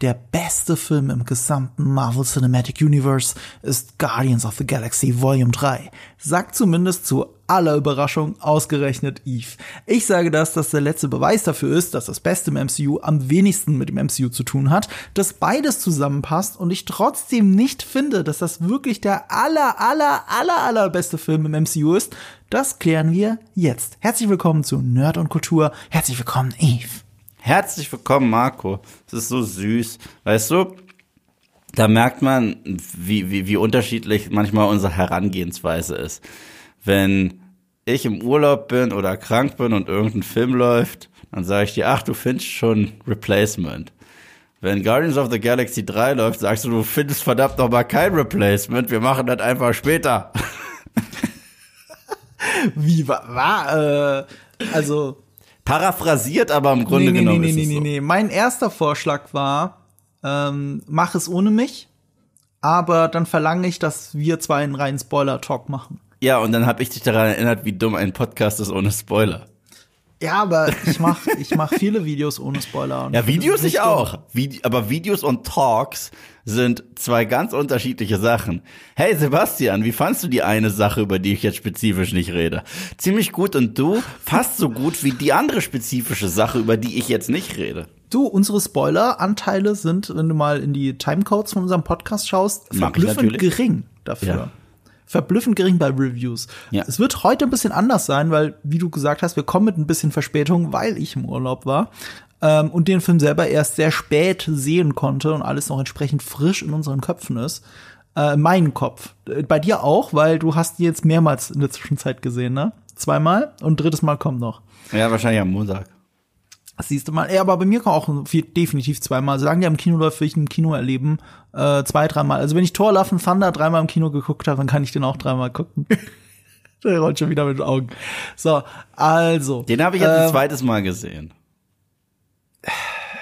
der beste Film im gesamten Marvel Cinematic Universe ist Guardians of the Galaxy Volume 3. Sagt zumindest zu aller Überraschung ausgerechnet Eve. Ich sage das, dass der letzte Beweis dafür ist, dass das Beste im MCU am wenigsten mit dem MCU zu tun hat, dass beides zusammenpasst und ich trotzdem nicht finde, dass das wirklich der aller, aller, aller, aller beste Film im MCU ist. Das klären wir jetzt. Herzlich willkommen zu Nerd und Kultur. Herzlich willkommen, Eve. Herzlich willkommen, Marco. Es ist so süß. Weißt du, da merkt man, wie, wie, wie unterschiedlich manchmal unsere Herangehensweise ist. Wenn ich im Urlaub bin oder krank bin und irgendein Film läuft, dann sage ich dir, ach, du findest schon Replacement. Wenn Guardians of the Galaxy 3 läuft, sagst du, du findest verdammt noch mal kein Replacement, wir machen das einfach später. Wie war, war äh, also Paraphrasiert, aber im Grunde nee, nee, genommen nee, ist nee, es nee, so. nee. Mein erster Vorschlag war, ähm, mach es ohne mich, aber dann verlange ich, dass wir zwei einen reinen Spoiler-Talk machen. Ja, und dann habe ich dich daran erinnert, wie dumm ein Podcast ist ohne Spoiler. Ja, aber ich mach, ich mach viele Videos ohne Spoiler. und Ja, Videos ich auch. Vide aber Videos und Talks sind zwei ganz unterschiedliche Sachen. Hey Sebastian, wie fandst du die eine Sache, über die ich jetzt spezifisch nicht rede? Ziemlich gut und du? Fast so gut wie die andere spezifische Sache, über die ich jetzt nicht rede. Du, unsere Spoiler-Anteile sind, wenn du mal in die Timecodes von unserem Podcast schaust, verblüffend gering dafür. Ja. Verblüffend gering bei Reviews. Ja. Es wird heute ein bisschen anders sein, weil, wie du gesagt hast, wir kommen mit ein bisschen Verspätung, weil ich im Urlaub war ähm, und den Film selber erst sehr spät sehen konnte und alles noch entsprechend frisch in unseren Köpfen ist. Äh, mein Kopf. Äh, Bei dir auch, weil du hast die jetzt mehrmals in der Zwischenzeit gesehen, ne? Zweimal und drittes Mal kommt noch. Ja, wahrscheinlich am Montag. Das siehst du mal. Ja, aber bei mir kann auch viel, definitiv zweimal. Solange der im Kino läuft, will ich ihn im Kino erleben. Äh, zwei, dreimal. Also wenn ich Thor Love and Thunder dreimal im Kino geguckt habe, dann kann ich den auch dreimal gucken. Der rollt schon wieder mit den Augen. So, also. Den habe ich jetzt ein ähm, zweites Mal gesehen.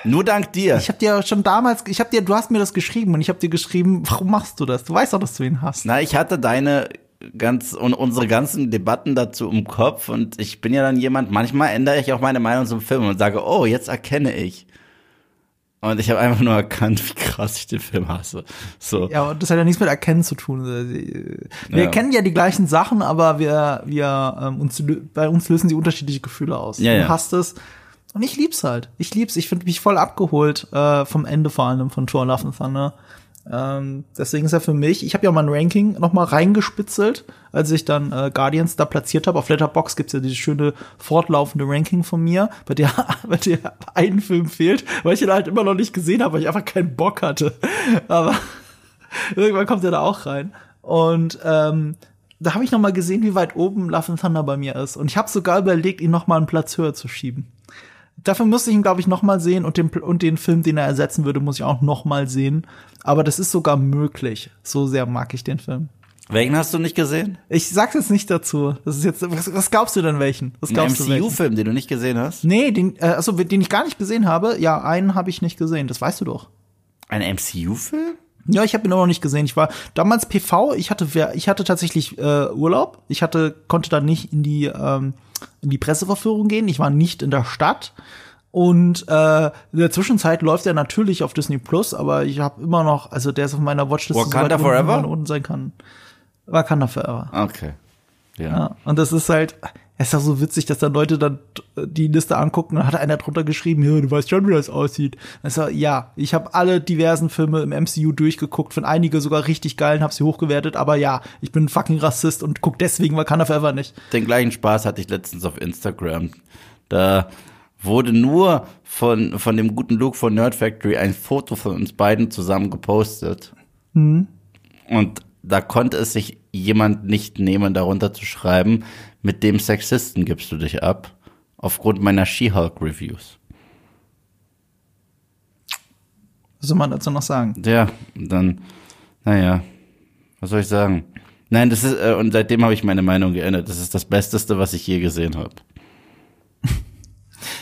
Nur dank dir. Ich habe dir schon damals, ich habe dir, du hast mir das geschrieben und ich habe dir geschrieben, warum machst du das? Du weißt doch, dass du ihn hast. Na, ich hatte deine ganz und unsere ganzen Debatten dazu im Kopf und ich bin ja dann jemand, manchmal ändere ich auch meine Meinung zum Film und sage, oh, jetzt erkenne ich. Und ich habe einfach nur erkannt, wie krass ich den Film hasse. So. Ja, und das hat ja nichts mit Erkennen zu tun. Wir Ja. kennen ja die gleichen Sachen, aber wir, wir ähm, uns, bei uns lösen sie unterschiedliche Gefühle aus. Ja, du ja. hast es. Und ich lieb's halt. Ich lieb's. Ich finde mich voll abgeholt äh, vom Ende vor allem von Thor Love and Thunder. Ähm, deswegen ist er für mich, ich habe ja mein Ranking noch mal reingespitzelt, als ich dann äh, Guardians da platziert habe. Auf Letterbox gibt's ja dieses schöne fortlaufende Ranking von mir, bei der, bei der ein Film fehlt, weil ich ihn halt immer noch nicht gesehen habe, weil ich einfach keinen Bock hatte. Aber irgendwann kommt er da auch rein. Und ähm, da habe ich noch mal gesehen, wie weit oben Love and Thunder bei mir ist. Und ich habe sogar überlegt, ihn noch mal einen Platz höher zu schieben. Dafür müsste ich ihn, glaube ich, noch mal sehen und den, und den Film, den er ersetzen würde, muss ich auch noch mal sehen. Aber das ist sogar möglich. So sehr mag ich den Film. Welchen hast du nicht gesehen? Ich sag's jetzt nicht dazu. Das ist jetzt, was, was glaubst du denn welchen? Was Ein glaubst du welchen? MCU-Film, den du nicht gesehen hast? Nee, den, äh, also den ich gar nicht gesehen habe. Ja, einen habe ich nicht gesehen. Das weißt du doch. Ein MCU-Film? Ja, ich habe ihn auch noch nicht gesehen. Ich war damals PV. Ich hatte, ich hatte tatsächlich äh, Urlaub. Ich hatte, konnte da nicht in die ähm, in die Presseverführung gehen. Ich war nicht in der Stadt. Und äh, in der Zwischenzeit läuft er natürlich auf Disney Plus, aber ich habe immer noch, also der ist auf meiner Watchlist Wakanda so weit Forever? unten sein kann. Wakanda Forever. Okay. Ja. Ja, und das ist halt, es ist auch so witzig, dass da Leute dann die Liste angucken und hat einer drunter geschrieben, ja, du weißt schon, wie das aussieht. Also, ja, ich habe alle diversen Filme im MCU durchgeguckt, von einige sogar richtig geil und habe sie hochgewertet, aber ja, ich bin ein fucking Rassist und guck deswegen Wakanda Forever nicht. Den gleichen Spaß hatte ich letztens auf Instagram. Da wurde nur von, von dem guten Luke von Nerd Factory ein Foto von uns beiden zusammen gepostet. Mhm. Und da konnte es sich jemand nicht nehmen, darunter zu schreiben, mit dem Sexisten gibst du dich ab, aufgrund meiner She-Hulk-Reviews. Was soll man dazu noch sagen? Ja, dann, naja, was soll ich sagen? Nein, das ist, äh, und seitdem habe ich meine Meinung geändert. Das ist das Besteste, was ich je gesehen habe.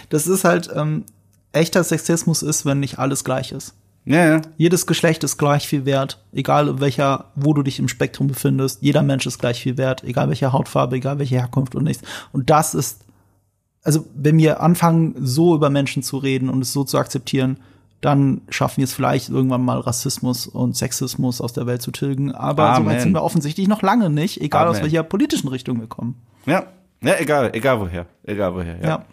Das ist halt, ähm, echter Sexismus ist, wenn nicht alles gleich ist. Ja, ja. Jedes Geschlecht ist gleich viel wert, egal welcher, wo du dich im Spektrum befindest. Jeder Mensch ist gleich viel wert, egal welche Hautfarbe, egal welche Herkunft und nichts. Und das ist, also wenn wir anfangen, so über Menschen zu reden und es so zu akzeptieren, dann schaffen wir es vielleicht irgendwann mal Rassismus und Sexismus aus der Welt zu tilgen. Aber Amen. so weit sind wir offensichtlich noch lange nicht, egal aus Amen. welcher politischen Richtung wir kommen. Ja. Ja, egal, egal woher. Egal woher, ja. Ja.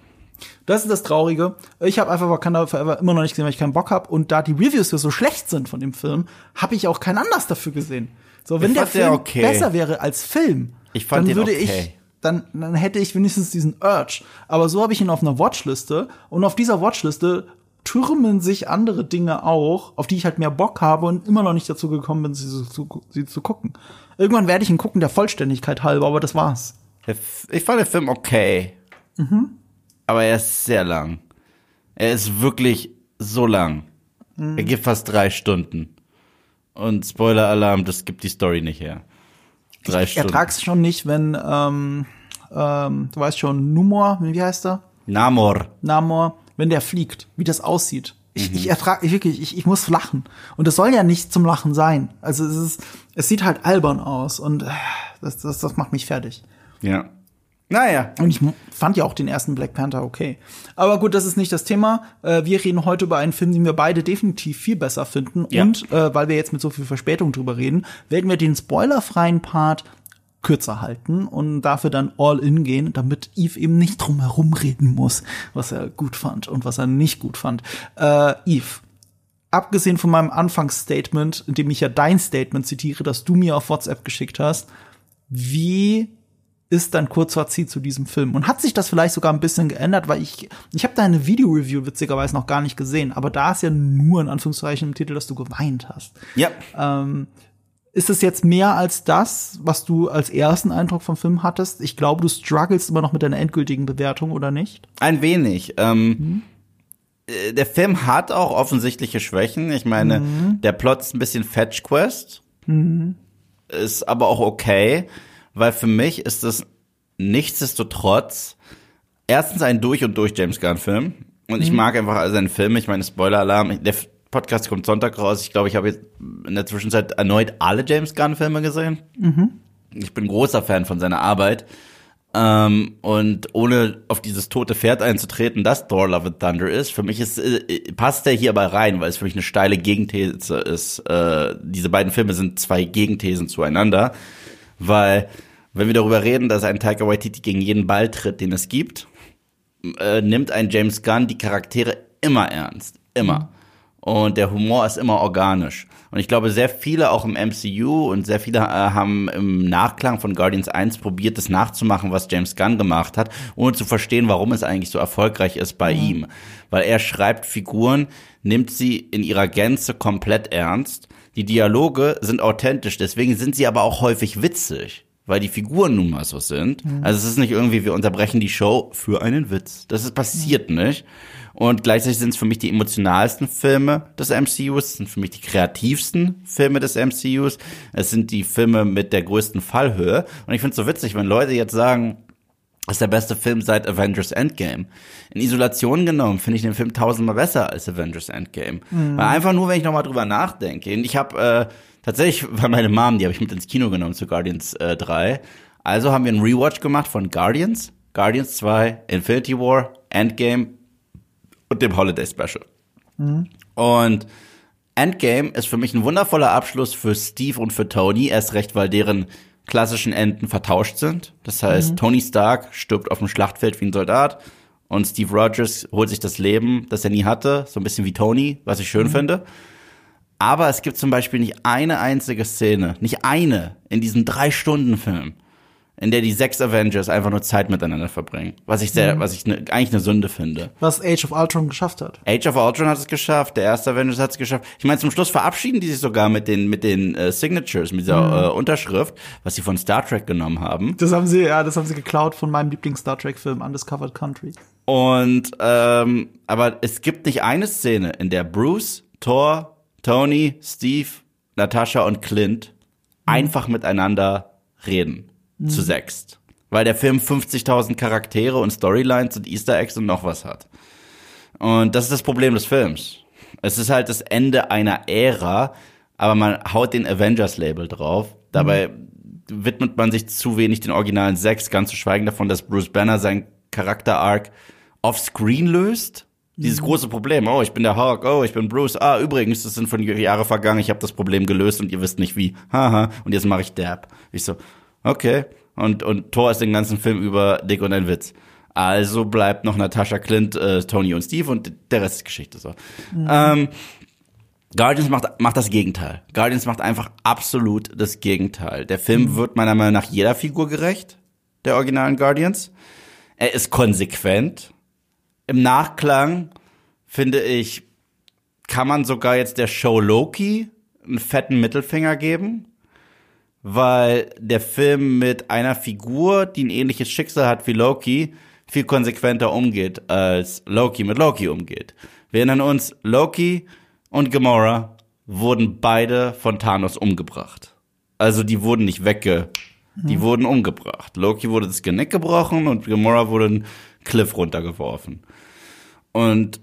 Das ist das Traurige. Ich habe einfach Wakanda Forever immer noch nicht gesehen, weil ich keinen Bock habe. Und da die Reviews ja so schlecht sind von dem Film, habe ich auch keinen Anlass dafür gesehen. So, wenn Ich der Film okay. besser wäre als Film, dann würde okay. ich, dann, dann hätte ich wenigstens diesen Urge. Aber so habe ich ihn auf einer Watchliste und auf dieser Watchliste türmen sich andere Dinge auch, auf die ich halt mehr Bock habe und immer noch nicht dazu gekommen bin, sie zu, sie zu gucken. Irgendwann werde ich ihn gucken, der Vollständigkeit halber, aber das war's. Ich fand den Film okay. Aber er ist sehr lang. Er ist wirklich so lang. Er geht fast drei Stunden. Und Spoiler-Alarm, das gibt die Story nicht her. Drei Ich Stunden. ertrag's schon nicht, wenn, ähm, ähm, du weißt schon, Numor, wie heißt er? Namor. Namor, wenn der fliegt, wie das aussieht. Ich, ich ertrage ich wirklich, ich, ich muss lachen. Und das soll ja nicht zum Lachen sein. Also es ist, es sieht halt albern aus und äh, das, das, das macht mich fertig. Ja. Naja. Und ich fand ja auch den ersten Black Panther okay. Aber gut, das ist nicht das Thema. Äh, wir reden heute über einen Film, den wir beide definitiv viel besser finden. Ja. Und äh, weil wir jetzt mit so viel Verspätung drüber reden, werden wir den spoilerfreien Part kürzer halten und dafür dann all in gehen, damit Eve eben nicht drum herum reden muss, was er gut fand und was er nicht gut fand. Äh, Eve, abgesehen von meinem Anfangsstatement, in dem ich ja dein Statement zitiere, das du mir auf WhatsApp geschickt hast, wie ist dein Kurzfazit zu diesem Film? Und hat sich das vielleicht sogar ein bisschen geändert, weil ich ich habe deine Video-Review witzigerweise noch gar nicht gesehen, aber da ist ja nur in Anführungszeichen im Titel, dass du geweint hast. Ja. Ähm, ist es jetzt mehr als das, was du als ersten Eindruck vom Film hattest? Ich glaube, du struggles immer noch mit deiner endgültigen Bewertung, oder nicht? Ein wenig. Ähm, äh, Der Film hat auch offensichtliche Schwächen. Ich meine, der Plot ist ein bisschen Fetch Quest. Ist aber auch okay, weil für mich ist es nichtsdestotrotz erstens ein durch und durch James Gunn Film. Und ich mag einfach seine Filme. Ich meine, Spoiler-Alarm. Der Podcast kommt Sonntag raus. Ich glaube, ich habe jetzt in der Zwischenzeit erneut alle James Gunn Filme gesehen. Ich bin großer Fan von seiner Arbeit. Ähm, und ohne auf dieses tote Pferd einzutreten, das Thor Love and Thunder ist, für mich ist, äh, passt der hierbei rein, weil es für mich eine steile Gegenthese ist. Äh, diese beiden Filme sind zwei Gegenthesen zueinander, weil wenn wir darüber reden, dass ein Taika Waititi gegen jeden Ball tritt, den es gibt, äh, nimmt ein James Gunn die Charaktere immer ernst. Immer. Und der Humor ist immer organisch. Und ich glaube, sehr viele auch im MCU und sehr viele äh, haben im Nachklang von Guardians 1 probiert, das nachzumachen, was James Gunn gemacht hat, ohne zu verstehen, warum es eigentlich so erfolgreich ist bei ihm. Weil er schreibt Figuren, nimmt sie in ihrer Gänze komplett ernst. Die Dialoge sind authentisch, deswegen sind sie aber auch häufig witzig weil die Figuren nun mal so sind. Also es ist nicht irgendwie, wir unterbrechen die Show für einen Witz. Das ist passiert nicht. Und gleichzeitig sind es für mich die emotionalsten Filme des MCUs, es sind für mich die kreativsten Filme des MCUs. Es sind die Filme mit der größten Fallhöhe. Und ich finde es so witzig, wenn Leute jetzt sagen, ist der beste Film seit Avengers Endgame. In Isolation genommen finde ich den Film tausendmal besser als Avengers Endgame. Weil einfach nur, wenn ich nochmal drüber nachdenke. Und ich habe äh, tatsächlich, weil meine Mom, die habe ich mit ins Kino genommen zu Guardians äh, 3. Also haben wir einen Rewatch gemacht von Guardians, Guardians 2, Infinity War, Endgame und dem Holiday Special. Und Endgame ist für mich ein wundervoller Abschluss für Steve und für Tony, erst recht, weil deren klassischen Enden vertauscht sind. Das heißt, Tony Stark stirbt auf dem Schlachtfeld wie ein Soldat und Steve Rogers holt sich das Leben, das er nie hatte, so ein bisschen wie Tony, was ich schön finde. Aber es gibt zum Beispiel nicht eine einzige Szene, nicht eine in diesem Drei-Stunden-Film, in der die sechs Avengers einfach nur Zeit miteinander verbringen. Was ich sehr, was ich ne, eigentlich eine Sünde finde. Was Age of Ultron geschafft hat. Age of Ultron hat es geschafft, der erste Avengers hat es geschafft. Ich meine, zum Schluss verabschieden die sich sogar mit den mit den äh, Signatures, mit dieser äh, Unterschrift, was sie von Star Trek genommen haben. Das haben sie, ja, das haben sie geklaut von meinem Lieblings-Star Trek-Film, Undiscovered Country. Und ähm, aber es gibt nicht eine Szene, in der Bruce, Thor, Tony, Steve, Natascha und Clint einfach miteinander reden. Zu sechst. Weil der Film 50.000 Charaktere und Storylines und Easter Eggs und noch was hat. Und das ist das Problem des Films. Es ist halt das Ende einer Ära, aber man haut den Avengers-Label drauf. Dabei widmet man sich zu wenig den originalen sechs, ganz zu schweigen davon, dass Bruce Banner seinen Charakter-Arc off-screen löst. Dieses große Problem, oh, ich bin der Hulk, oh, ich bin Bruce. Ah, übrigens, es sind von Jahre vergangen, ich habe das Problem gelöst und ihr wisst nicht wie. Haha, und jetzt mache ich Dab. Ich so, okay. Und, und Thor ist den ganzen Film über dick und ein Witz. Also bleibt noch Natascha Clint, äh, Tony und Steve und der Rest ist Geschichte so. Ähm, Guardians macht, macht das Gegenteil. Guardians macht einfach absolut das Gegenteil. Der Film wird meiner Meinung nach jeder Figur gerecht, der originalen Guardians. Er ist konsequent. Im Nachklang, finde ich, kann man sogar jetzt der Show Loki einen fetten Mittelfinger geben, weil der Film mit einer Figur, die ein ähnliches Schicksal hat wie Loki, viel konsequenter umgeht, als Loki mit Loki umgeht. Wir erinnern uns, Loki und Gamora wurden beide von Thanos umgebracht. Also die wurden nicht wegge, die wurden umgebracht. Loki wurde das Genick gebrochen und Gamora wurde einen Cliff runtergeworfen. Und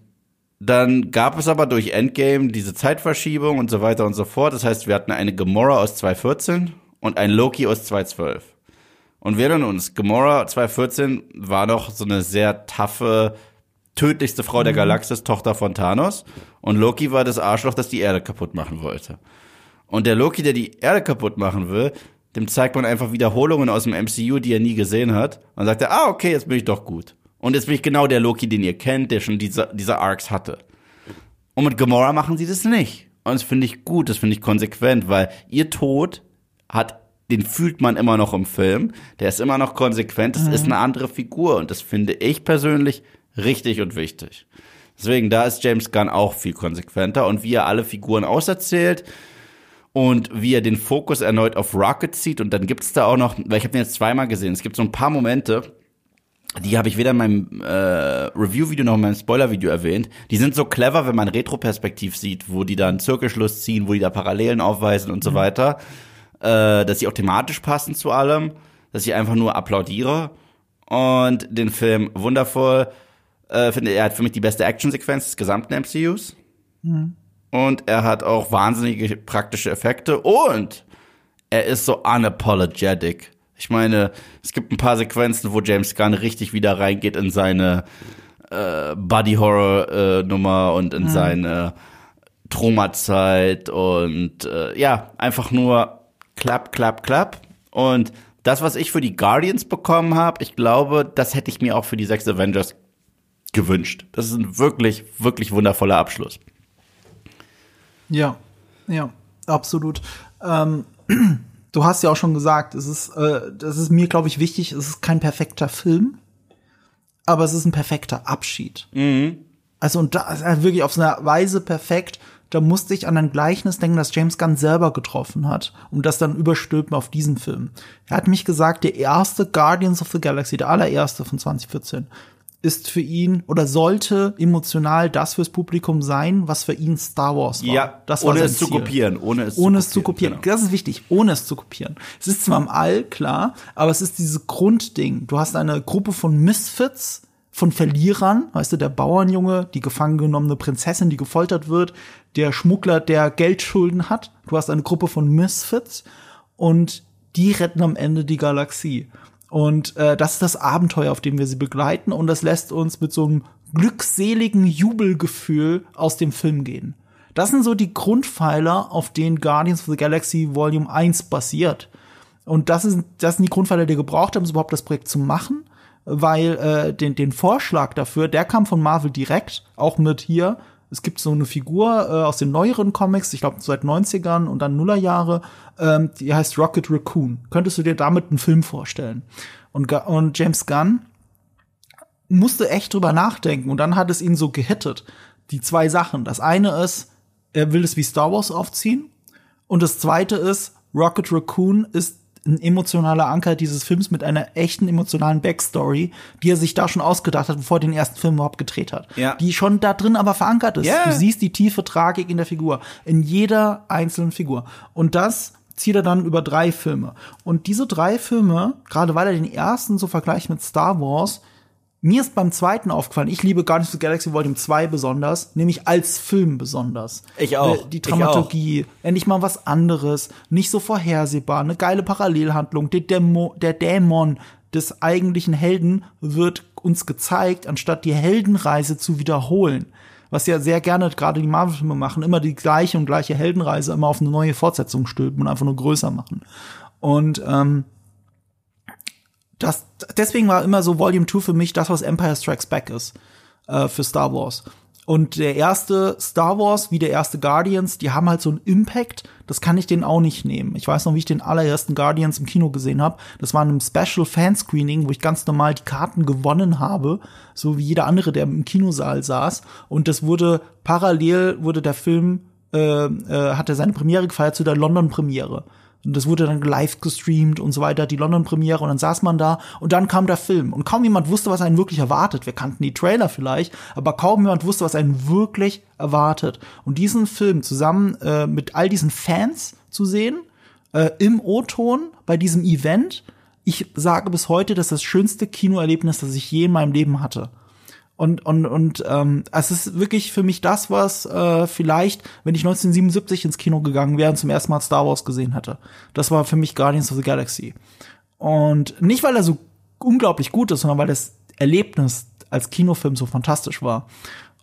dann gab es aber durch Endgame diese Zeitverschiebung und so weiter und so fort. Das heißt, wir hatten eine Gamora aus 2014 und ein Loki aus 2012. Und wir erinnern uns, Gamora 2014 war doch so eine sehr taffe, tödlichste Frau der Galaxis, Tochter von Thanos. Und Loki war das Arschloch, das die Erde kaputt machen wollte. Und der Loki, der die Erde kaputt machen will, dem zeigt man einfach Wiederholungen aus dem MCU, die er nie gesehen hat. Und sagt er, ah, okay, jetzt bin ich doch gut. Und jetzt bin ich genau der Loki, den ihr kennt, der schon diese, diese Arcs hatte. Und mit Gamora machen sie das nicht. Und das finde ich gut, das finde ich konsequent, weil ihr Tod hat, den fühlt man immer noch im Film. Der ist immer noch konsequent, das ist eine andere Figur. Und das finde ich persönlich richtig und wichtig. Deswegen, da ist James Gunn auch viel konsequenter. Und wie er alle Figuren auserzählt und wie er den Fokus erneut auf Rocket zieht. Und dann gibt es da auch noch, weil ich habe den jetzt zweimal gesehen, es gibt so ein paar Momente, die habe ich weder in meinem äh, Review-Video noch in meinem Spoiler-Video erwähnt. Die sind so clever, wenn man Retroperspektiv sieht, wo die da einen Zirkelschluss ziehen, wo die da Parallelen aufweisen und so weiter, äh, dass sie auch thematisch passen zu allem, dass ich einfach nur applaudiere. Und den Film wundervoll äh, finde. Er hat für mich die beste Actionsequenz des gesamten MCUs und er hat auch wahnsinnige praktische Effekte. Und er ist so unapologetic. Ich meine, es gibt ein paar Sequenzen, wo James Gunn richtig wieder reingeht in seine äh, Body Horror äh, Nummer und in seine Traumazeit und äh, ja, einfach nur klapp, klapp, klapp. Und das, was ich für die Guardians bekommen habe, ich glaube, das hätte ich mir auch für die sechs Avengers gewünscht. Das ist ein wirklich, wirklich wundervoller Abschluss. Ja, ja, absolut. Ähm, du hast ja auch schon gesagt, es ist, äh, das ist mir, glaube ich, wichtig, es ist kein perfekter Film, aber es ist ein perfekter Abschied. Also, und da ist er wirklich auf so eine Weise perfekt. Da musste ich an ein Gleichnis denken, das James Gunn selber getroffen hat. Und das dann überstülpen auf diesen Film. Er hat mich gesagt, der erste Guardians of the Galaxy, der allererste von 2014, ist für ihn oder sollte emotional das fürs Publikum sein, was für ihn Star Wars war. das war ohne es zu Ziel. kopieren, ohne es Ohne es zu kopieren. genau. Das ist wichtig, ohne es zu kopieren. Es ist zwar im All, klar, aber es ist dieses Grundding. Du hast eine Gruppe von Misfits, von Verlierern, weißt du, der Bauernjunge, die gefangen genommene Prinzessin, die gefoltert wird, der Schmuggler, der Geldschulden hat. Du hast eine Gruppe von Misfits und die retten am Ende die Galaxie. Und äh, das ist das Abenteuer, auf dem wir sie begleiten und das lässt uns mit so einem glückseligen Jubelgefühl aus dem Film gehen. Das sind so die Grundpfeiler, auf denen Guardians of the Galaxy Volume 1 basiert. Und das, ist, das sind die Grundpfeiler, die gebraucht haben, um überhaupt das Projekt zu machen, weil äh, den, den Vorschlag dafür, der kam von Marvel direkt, auch mit hier. Es gibt so eine Figur äh, aus den neueren Comics, ich glaube seit 90ern und dann Nullerjahre, ähm, die heißt Rocket Raccoon. Könntest du dir damit einen Film vorstellen? Und, und James Gunn musste echt drüber nachdenken und dann hat es ihn so gehittet. Die zwei Sachen. Das eine ist, er will es wie Star Wars aufziehen und das zweite ist, Rocket Raccoon ist ein emotionaler Anker dieses Films mit einer echten emotionalen Backstory, die er sich da schon ausgedacht hat, bevor er den ersten Film überhaupt gedreht hat. Ja. Die schon da drin aber verankert ist. Ja. Du siehst die tiefe Tragik in der Figur, in jeder einzelnen Figur. Und das zieht er dann über drei Filme. Und diese drei Filme, gerade weil er den ersten so vergleicht mit Star Wars, mir ist beim zweiten aufgefallen, ich liebe Guardians of the Galaxy Volume 2 besonders, nämlich als Film besonders. Ich auch. Die Dramaturgie, endlich mal was anderes, nicht so vorhersehbar, eine geile Parallelhandlung, der, Dämo, der Dämon des eigentlichen Helden wird uns gezeigt, anstatt die Heldenreise zu wiederholen. Was ja sehr gerne gerade die Marvel-Filme machen, immer die gleiche und gleiche Heldenreise immer auf eine neue Fortsetzung stülpen und einfach nur größer machen. Und ähm, das, deswegen war immer so Volume 2 für mich das, was Empire Strikes Back ist äh, für Star Wars. Und der erste Star Wars, wie der erste Guardians, die haben halt so einen Impact, das kann ich denen auch nicht nehmen. Ich weiß noch, wie ich den allerersten Guardians im Kino gesehen habe. Das war in einem Special Fanscreening, wo ich ganz normal die Karten gewonnen habe, so wie jeder andere, der im Kinosaal saß. Und das wurde parallel wurde der Film äh, äh, hatte seine Premiere gefeiert zu der London Premiere. Und das wurde dann live gestreamt und so weiter, die London-Premiere. Und dann saß man da und dann kam der Film. Und kaum jemand wusste, was einen wirklich erwartet. Wir kannten die Trailer vielleicht, aber kaum jemand wusste, was einen wirklich erwartet. Und diesen Film zusammen äh, mit all diesen Fans zu sehen, äh, im O-Ton bei diesem Event, ich sage bis heute, das ist das schönste Kinoerlebnis, das ich je in meinem Leben hatte. Und, und, und ähm, es ist wirklich für mich das, was äh, vielleicht, wenn ich 1977 ins Kino gegangen wäre und zum ersten Mal Star Wars gesehen hätte. Das war für mich Guardians of the Galaxy. Und nicht, weil er so unglaublich gut ist, sondern weil das Erlebnis als Kinofilm so fantastisch war.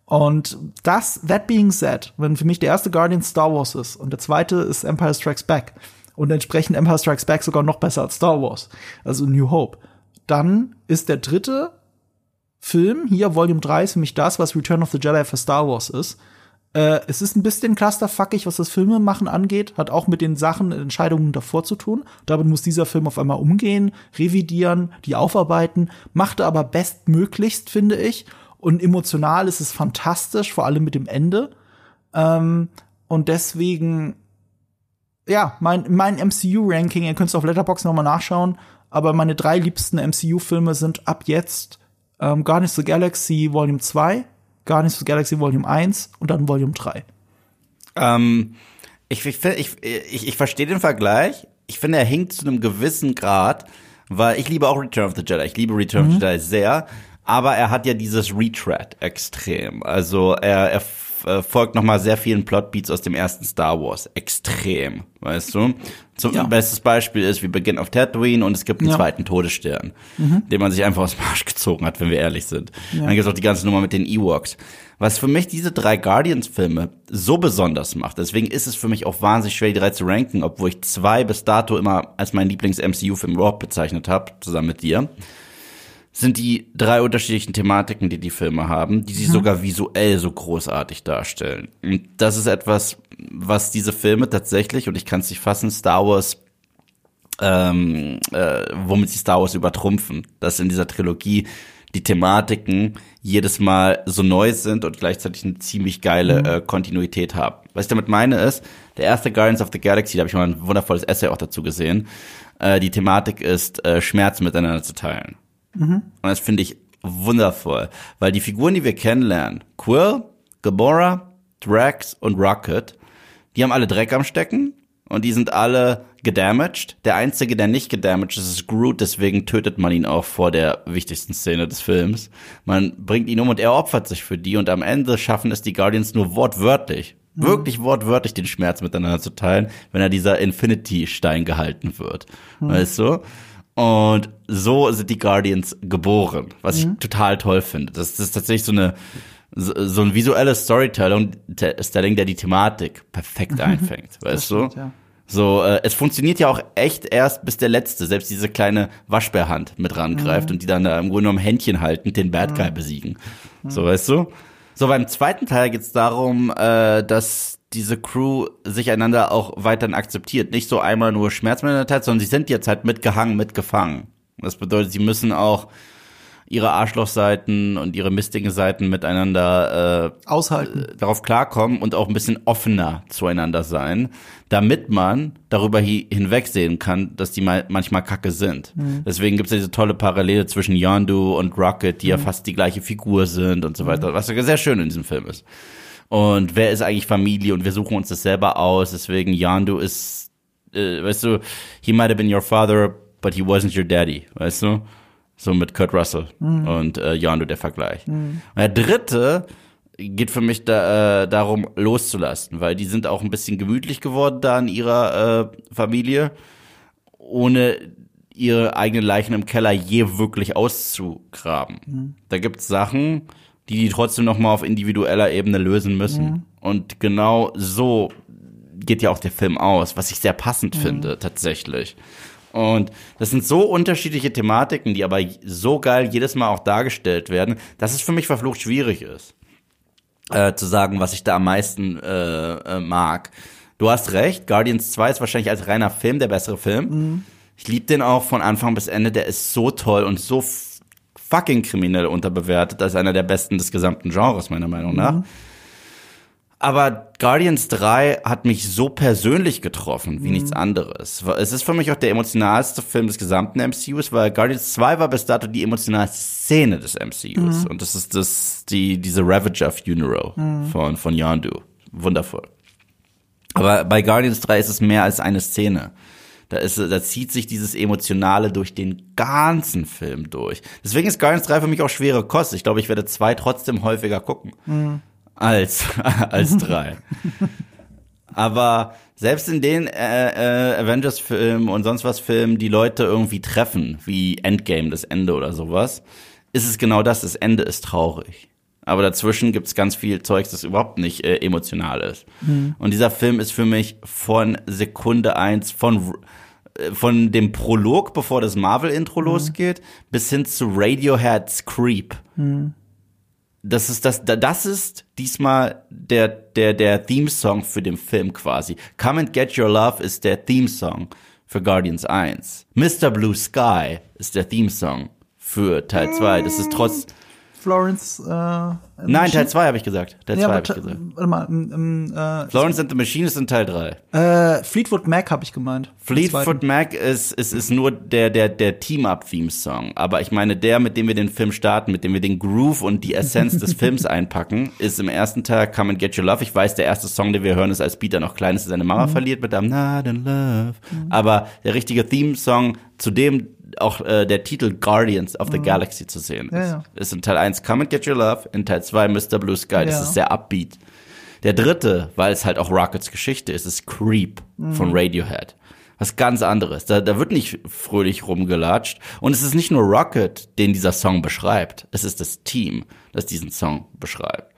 Und das, that being said, wenn für mich der erste Guardian Star Wars ist und der zweite ist Empire Strikes Back und entsprechend Empire Strikes Back sogar noch besser als Star Wars, also New Hope, dann ist der dritte Film, hier Volume 3 ist für mich das, was Return of the Jedi für Star Wars ist. Äh, es ist ein bisschen clusterfuckig, was das Filmemachen angeht, hat auch mit den Sachen, Entscheidungen davor zu tun. Damit muss dieser Film auf einmal umgehen, revidieren, die aufarbeiten, machte aber bestmöglichst, finde ich. Und emotional ist es fantastisch, vor allem mit dem Ende. Ähm, und deswegen, ja, mein, mein MCU-Ranking, ihr könnt es auf Letterboxd nochmal nachschauen, aber meine drei liebsten MCU-Filme sind ab jetzt ähm, Guardians of the Galaxy Volume 2, Guardians of the Galaxy Volume 1 und dann Volume 3. Ähm, ich, ich, ich, ich, ich verstehe den Vergleich. Ich finde, er hinkt zu einem gewissen Grad, weil ich liebe auch Return of the Jedi. Ich liebe Return mhm. of the Jedi sehr. Aber er hat ja dieses Retread extrem. Also er, er äh, folgt noch mal sehr vielen Plotbeats aus dem ersten Star Wars. Extrem, weißt du? Zum ja. bestes Beispiel ist, wir beginnen auf Tatooine und es gibt einen ja. zweiten Todesstern, mhm. den man sich einfach aus dem Arsch gezogen hat, wenn wir ehrlich sind. Ja. Dann gibt es auch die ganze Nummer mit den Ewoks. Was für mich diese drei Guardians-Filme so besonders macht, deswegen ist es für mich auch wahnsinnig schwer, die drei zu ranken, obwohl ich zwei bis dato immer als meinen Lieblings-MCU-Film überhaupt bezeichnet habe, zusammen mit dir sind die drei unterschiedlichen Thematiken, die die Filme haben, die sie mhm. sogar visuell so großartig darstellen. Und das ist etwas, was diese Filme tatsächlich, und ich kann es nicht fassen, Star Wars, ähm, äh, womit sie Star Wars übertrumpfen, dass in dieser Trilogie die Thematiken jedes Mal so neu sind und gleichzeitig eine ziemlich geile mhm. äh, Kontinuität haben. Was ich damit meine ist, der erste Guardians of the Galaxy, da habe ich mal ein wundervolles Essay auch dazu gesehen, äh, die Thematik ist, äh, Schmerz miteinander zu teilen. Mhm. Und das finde ich wundervoll, weil die Figuren, die wir kennenlernen, Quill, Gamora, Drax und Rocket, die haben alle Dreck am Stecken und die sind alle gedamaged. Der einzige, der nicht gedamaged ist, ist Groot, deswegen tötet man ihn auch vor der wichtigsten Szene des Films. Man bringt ihn um und er opfert sich für die und am Ende schaffen es die Guardians nur wortwörtlich, mhm. wirklich wortwörtlich den Schmerz miteinander zu teilen, wenn er dieser Infinity-Stein gehalten wird. Mhm. Weißt du? Und so sind die Guardians geboren, was mhm. ich total toll finde. Das, das ist tatsächlich so eine so, ein visuelles Storytelling, Stelling, der die Thematik perfekt einfängt, weißt stimmt, du? Ja. So, äh, es funktioniert ja auch echt erst, bis der Letzte, selbst diese kleine Waschbärhand mit rangreift mhm. und die dann da im Grunde genommen Händchen halten, den Bad Guy mhm. besiegen. Mhm. So, weißt du? So, beim zweiten Teil geht's darum, äh, dass diese Crew sich einander auch weiterhin akzeptiert. Nicht so einmal nur Schmerz miteinander teilt, sondern sie sind jetzt halt mitgehangen, mitgefangen. Das bedeutet, sie müssen auch ihre Arschlochseiten und ihre mistigen Seiten miteinander äh, aushalten, äh, darauf klarkommen und auch ein bisschen offener zueinander sein, damit man darüber hinwegsehen kann, dass die mal manchmal Kacke sind. Mhm. Deswegen gibt es ja diese tolle Parallele zwischen Yondu und Rocket, die mhm. ja fast die gleiche Figur sind und so weiter, mhm. was ja sehr schön in diesem Film ist. Und wer ist eigentlich Familie und wir suchen uns das selber aus. Deswegen Yandu ist, äh, weißt du, he might have been your father, but he wasn't your daddy, weißt du? So mit Kurt Russell mhm. und äh, Yandu der Vergleich. Mhm. Und der dritte geht für mich da, äh, darum loszulassen, weil die sind auch ein bisschen gemütlich geworden da in ihrer äh, Familie, ohne ihre eigenen Leichen im Keller je wirklich auszugraben. Mhm. Da gibt's Sachen, die die trotzdem noch mal auf individueller Ebene lösen müssen. Mhm. Und genau so geht ja auch der Film aus, was ich sehr passend Mhm. finde, tatsächlich. Und das sind so unterschiedliche Thematiken, die aber so geil jedes Mal auch dargestellt werden, dass es für mich verflucht schwierig ist, äh, zu sagen, was ich da am meisten äh, äh, mag. Du hast recht, Guardians 2 ist wahrscheinlich als reiner Film der bessere Film. Ich liebe den auch von Anfang bis Ende, der ist so toll und so fucking kriminell unterbewertet, als einer der besten des gesamten Genres, meiner Meinung nach. Aber Guardians 3 hat mich so persönlich getroffen wie nichts anderes. Es ist für mich auch der emotionalste Film des gesamten MCUs, weil Guardians 2 war bis dato die emotionalste Szene des MCUs. Und das ist das, die, diese Ravager Funeral von, von Yondu. Wundervoll. Aber bei Guardians 3 ist es mehr als eine Szene. Da, ist, da zieht sich dieses Emotionale durch den ganzen Film durch. Deswegen ist Guardians 3 für mich auch schwere Kost. Ich glaube, ich werde zwei trotzdem häufiger gucken als, als drei. Aber selbst in den äh, äh, Avengers-Filmen und sonst was Filmen, die Leute irgendwie treffen, wie Endgame, das Ende oder sowas, ist es genau das, das Ende ist traurig. Aber dazwischen gibt's ganz viel Zeugs, das überhaupt nicht äh, emotional ist. Und dieser Film ist für mich von Sekunde eins, von äh, von dem Prolog, bevor das Marvel-Intro losgeht, bis hin zu Radioheads Creep das ist das, das ist diesmal der, der, der Theme-Song für den Film quasi. Come and Get Your Love ist der Theme-Song für Guardians 1. Mr. Blue Sky ist der Theme-Song für Teil 2. Das ist trotz, Florence. Äh, nein, Teil 2 habe ich gesagt. Teil 2 ja, habe ich gesagt. warte mal. Ähm, ähm, äh, Florence and the Machine ist in Teil 3. äh, Fleetwood Mac habe ich gemeint. Fleetwood Mac ist, ist, ist nur der, der, der Team-Up-Theme-Song. Aber ich meine, der, mit dem wir den Film starten, mit dem wir den Groove und die Essenz des Films einpacken, ist im ersten Teil Come and Get Your Love. Ich weiß, der erste Song, den wir hören, ist, als Peter noch klein ist, seine Mama verliert mit I'm not in love. Aber der richtige Theme-Song, zu dem auch äh, der Titel Guardians of the Galaxy zu sehen ist, Ja, ist in Teil 1 Come and Get Your Love, in Teil 2 Mr. Blue Sky. Das Ja. ist sehr upbeat. Der dritte, weil es halt auch Rockets Geschichte ist, ist Creep von Radiohead. Was ganz anderes. Da, da wird nicht fröhlich rumgelatscht. Und es ist nicht nur Rocket, den dieser Song beschreibt. Es ist das Team, das diesen Song beschreibt.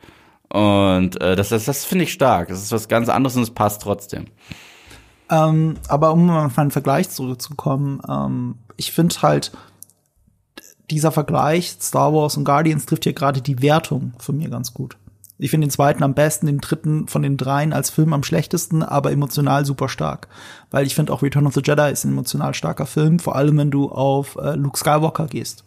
Und äh, das, das, das finde ich stark. Es ist was ganz anderes und es passt trotzdem. Ähm, aber um auf einen Vergleich zurückzukommen, ähm, ich finde halt, dieser Vergleich Star Wars und Guardians trifft hier gerade die Wertung für mir ganz gut. Ich finde den zweiten am besten, den dritten von den dreien als Film am schlechtesten, aber emotional super stark. Weil ich finde auch Return of the Jedi ist ein emotional starker Film, vor allem wenn du auf äh, Luke Skywalker gehst.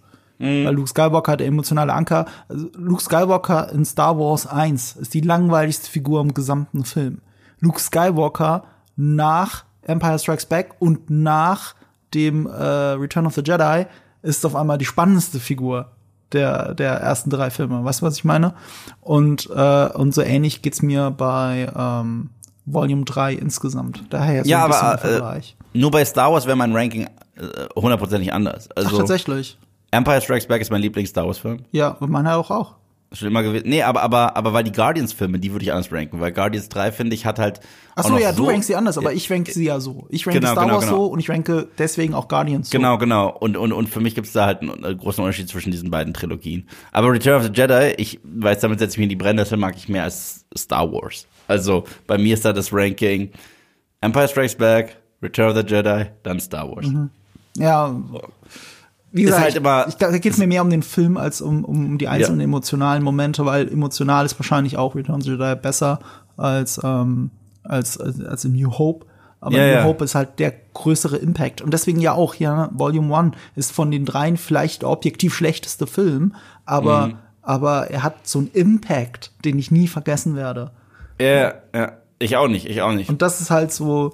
Weil Luke Skywalker der emotionale Anker. Also Luke Skywalker in Star Wars 1 ist die langweiligste Figur im gesamten Film. Luke Skywalker nach Empire Strikes Back und nach dem äh, Return of the Jedi ist auf einmal die spannendste Figur der, der ersten drei Filme. Weißt du, was ich meine? Und, äh, und so ähnlich geht's mir bei ähm, Volume 3 insgesamt. Daher so Ja, ein bisschen aber, der Vergleich. Nur bei Star Wars wäre mein Ranking äh, hundertprozentig anders. Ach, Also tatsächlich. Empire Strikes Back ist mein Lieblings-Star Wars-Film. Ja, meiner auch auch. Schon immer gewesen. Nee, aber, aber, aber weil die Guardians-Filme, die würde ich anders ranken, weil Guardians 3, finde ich, hat halt. Ach auch so, ja, du so- rankst sie anders, aber ich ranke sie ja so. Ich ranke Genau, Star genau, Wars genau. so und ich ranke deswegen auch Guardians so. Genau, genau. Und, und, und für mich gibt es da halt einen, einen großen Unterschied zwischen diesen beiden Trilogien. Aber Return of the Jedi, ich weiß, damit setze ich mich in die Brennnessel, mag ich mehr als Star Wars. Also bei mir ist da das Ranking Empire Strikes Back, Return of the Jedi, dann Star Wars. Ja. Wie gesagt, halt immer- ich, da geht es mir mehr um den Film als um, um die einzelnen Ja. emotionalen Momente, weil emotional ist wahrscheinlich auch Return of the Jedi besser als, ähm, als, als, als in New Hope. Aber Ja, New ja. Hope ist halt der größere Impact. Und deswegen ja auch hier, ne, Volume One ist von den dreien vielleicht der objektiv schlechteste Film, aber, Mhm. aber er hat so einen Impact, den ich nie vergessen werde. Ja, ja. Ich auch nicht, ich auch nicht. Und das ist halt so,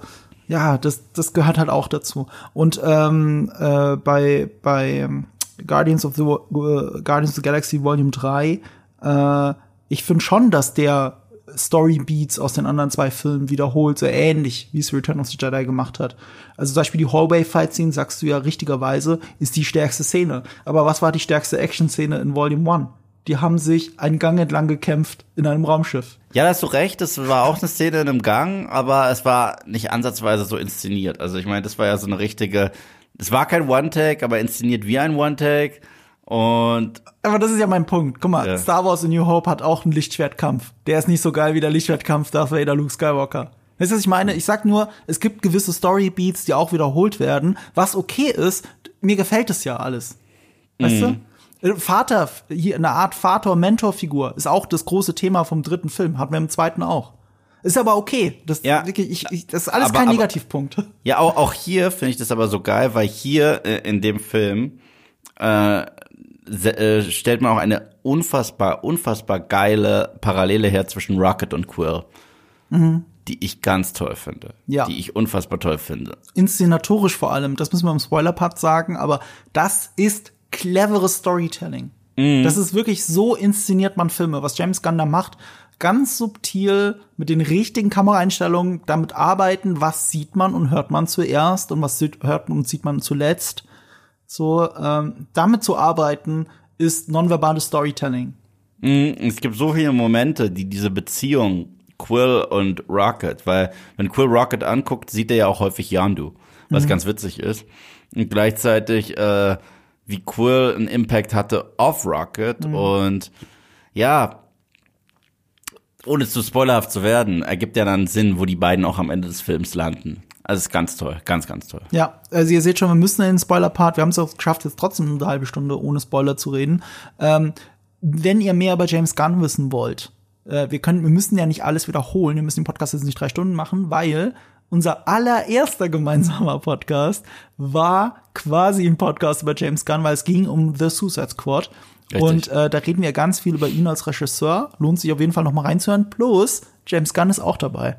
ja, das, das gehört halt auch dazu. Und ähm, äh, bei, bei Guardians of the äh, Guardians of the Galaxy Volume 3, äh, ich finde schon, dass der Story Beats aus den anderen zwei Filmen wiederholt, so ähnlich wie es Return of the Jedi gemacht hat. Also zum Beispiel die Hallway Fight Scene, sagst du ja richtigerweise, ist die stärkste Szene. Aber was war die stärkste Action-Szene in Volume 1? Die haben sich einen Gang entlang gekämpft in einem Raumschiff. Ja, da hast du recht, das war auch eine Szene in einem Gang, aber es war nicht ansatzweise so inszeniert. Also ich meine, das war ja so eine richtige, es war kein One-Take, aber inszeniert wie ein One-Take. Und Aber das ist ja mein Punkt. Guck mal, Ja. Star Wars A New Hope hat auch einen Lichtschwertkampf. Der ist nicht so geil wie der Lichtschwertkampf Darth Vader Luke Skywalker. Weißt du, was ich meine? Ich sag nur, es gibt gewisse Storybeats, die auch wiederholt werden, was okay ist. Mir gefällt es ja alles. Weißt Mhm. du? Äh, Vater, hier eine Art Vater-Mentor-Figur ist auch das große Thema vom dritten Film. Hatten wir im zweiten auch. Ist aber okay. Das, Ja. ich, ich, das ist alles Aber- kein aber- Negativpunkt. ja, auch, auch hier finde ich das aber so geil, weil hier äh, in dem Film äh, äh, stellt man auch eine unfassbar, unfassbar geile Parallele her zwischen Rocket und Quill. Die ich ganz toll finde. Mhm. Ja. Die ich unfassbar toll finde. inszenatorisch vor allem, das müssen wir im Spoiler-Part sagen, aber das ist cleveres Storytelling. Das ist wirklich so inszeniert man Filme, was James Gunn da macht. Ganz subtil mit den richtigen Kameraeinstellungen damit arbeiten, was sieht man und hört man zuerst und was hört und sieht man zuletzt. So, ähm, damit zu arbeiten ist nonverbales Storytelling. Mm, Es gibt so viele Momente, die diese Beziehung Quill und Rocket, weil wenn Quill Rocket anguckt, sieht er ja auch häufig Yandu, was ganz witzig ist. Und gleichzeitig, äh, wie Quill einen Impact hatte auf Rocket und ja, ohne zu spoilerhaft zu werden, ergibt ja dann Sinn, wo die beiden auch am Ende des Films landen. Also ist ganz toll, ganz, ganz toll. Ja, also ihr seht schon, wir müssen in den Spoiler-Part, wir haben es auch geschafft, jetzt trotzdem eine halbe Stunde ohne Spoiler zu reden. Ähm, wenn ihr mehr über James Gunn wissen wollt, äh, wir können, wir müssen ja nicht alles wiederholen, wir müssen den Podcast jetzt nicht drei Stunden machen, weil unser allererster gemeinsamer Podcast war quasi ein Podcast über James Gunn, weil es ging um The Suicide Squad. Richtig. Und äh, da reden wir ganz viel über ihn als Regisseur. Lohnt sich auf jeden Fall noch mal reinzuhören. Plus, James Gunn ist auch dabei.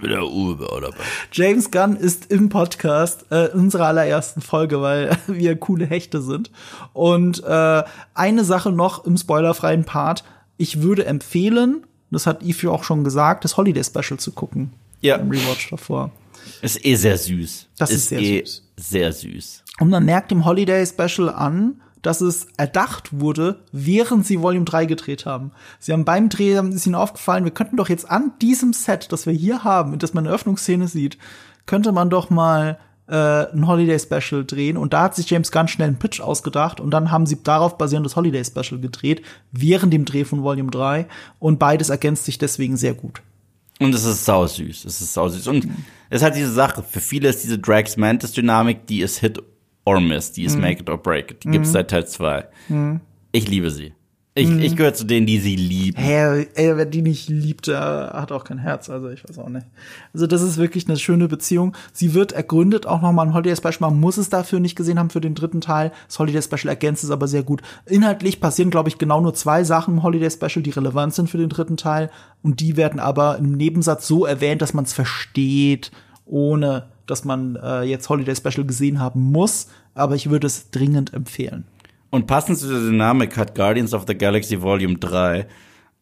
Wieder Uwe dabei. James Gunn ist im Podcast äh, unserer allerersten Folge, weil wir coole Hechte sind. Und äh, eine Sache noch im spoilerfreien Part. Ich würde empfehlen, das hat ja auch schon gesagt, das Holiday Special zu gucken. Ja. Im Rewatch davor. Ist eh sehr süß. Das ist sehr eh süß. Sehr süß. Und man merkt im Holiday Special an, dass es erdacht wurde, während sie Volume 3 gedreht haben. Sie haben beim Dreh, ist ihnen aufgefallen, wir könnten doch jetzt an diesem Set, das wir hier haben, und das man eine Öffnungsszene sieht, könnte man doch mal äh, ein Holiday Special drehen. Und da hat sich James Gunn schnell einen Pitch ausgedacht und dann haben sie darauf basierend das Holiday Special gedreht, während dem Dreh von Volume 3. Und beides ergänzt sich deswegen sehr gut. Und es ist sau süß. Es ist sau süß. Und es hat diese Sache. Für viele ist diese Drax Mantis Dynamik, die ist Hit or Miss. Die ist Make it or break it. Die gibt's seit Teil 2. Ich liebe sie. Ich, ich gehöre zu denen, die sie lieben. Hä, ey, wer die nicht liebt, der hat auch kein Herz, also ich weiß auch nicht. Also das ist wirklich eine schöne Beziehung. Sie wird ergründet, auch nochmal ein Holiday Special. Man muss es dafür nicht gesehen haben für den dritten Teil. Das Holiday Special ergänzt es aber sehr gut. Inhaltlich passieren, glaube ich, genau nur zwei Sachen im Holiday Special, die relevant sind für den dritten Teil. Und die werden aber im Nebensatz so erwähnt, dass man es versteht, ohne dass man äh, jetzt Holiday Special gesehen haben muss. Aber ich würde es dringend empfehlen. Und passend zu der Dynamik hat Guardians of the Galaxy Volume 3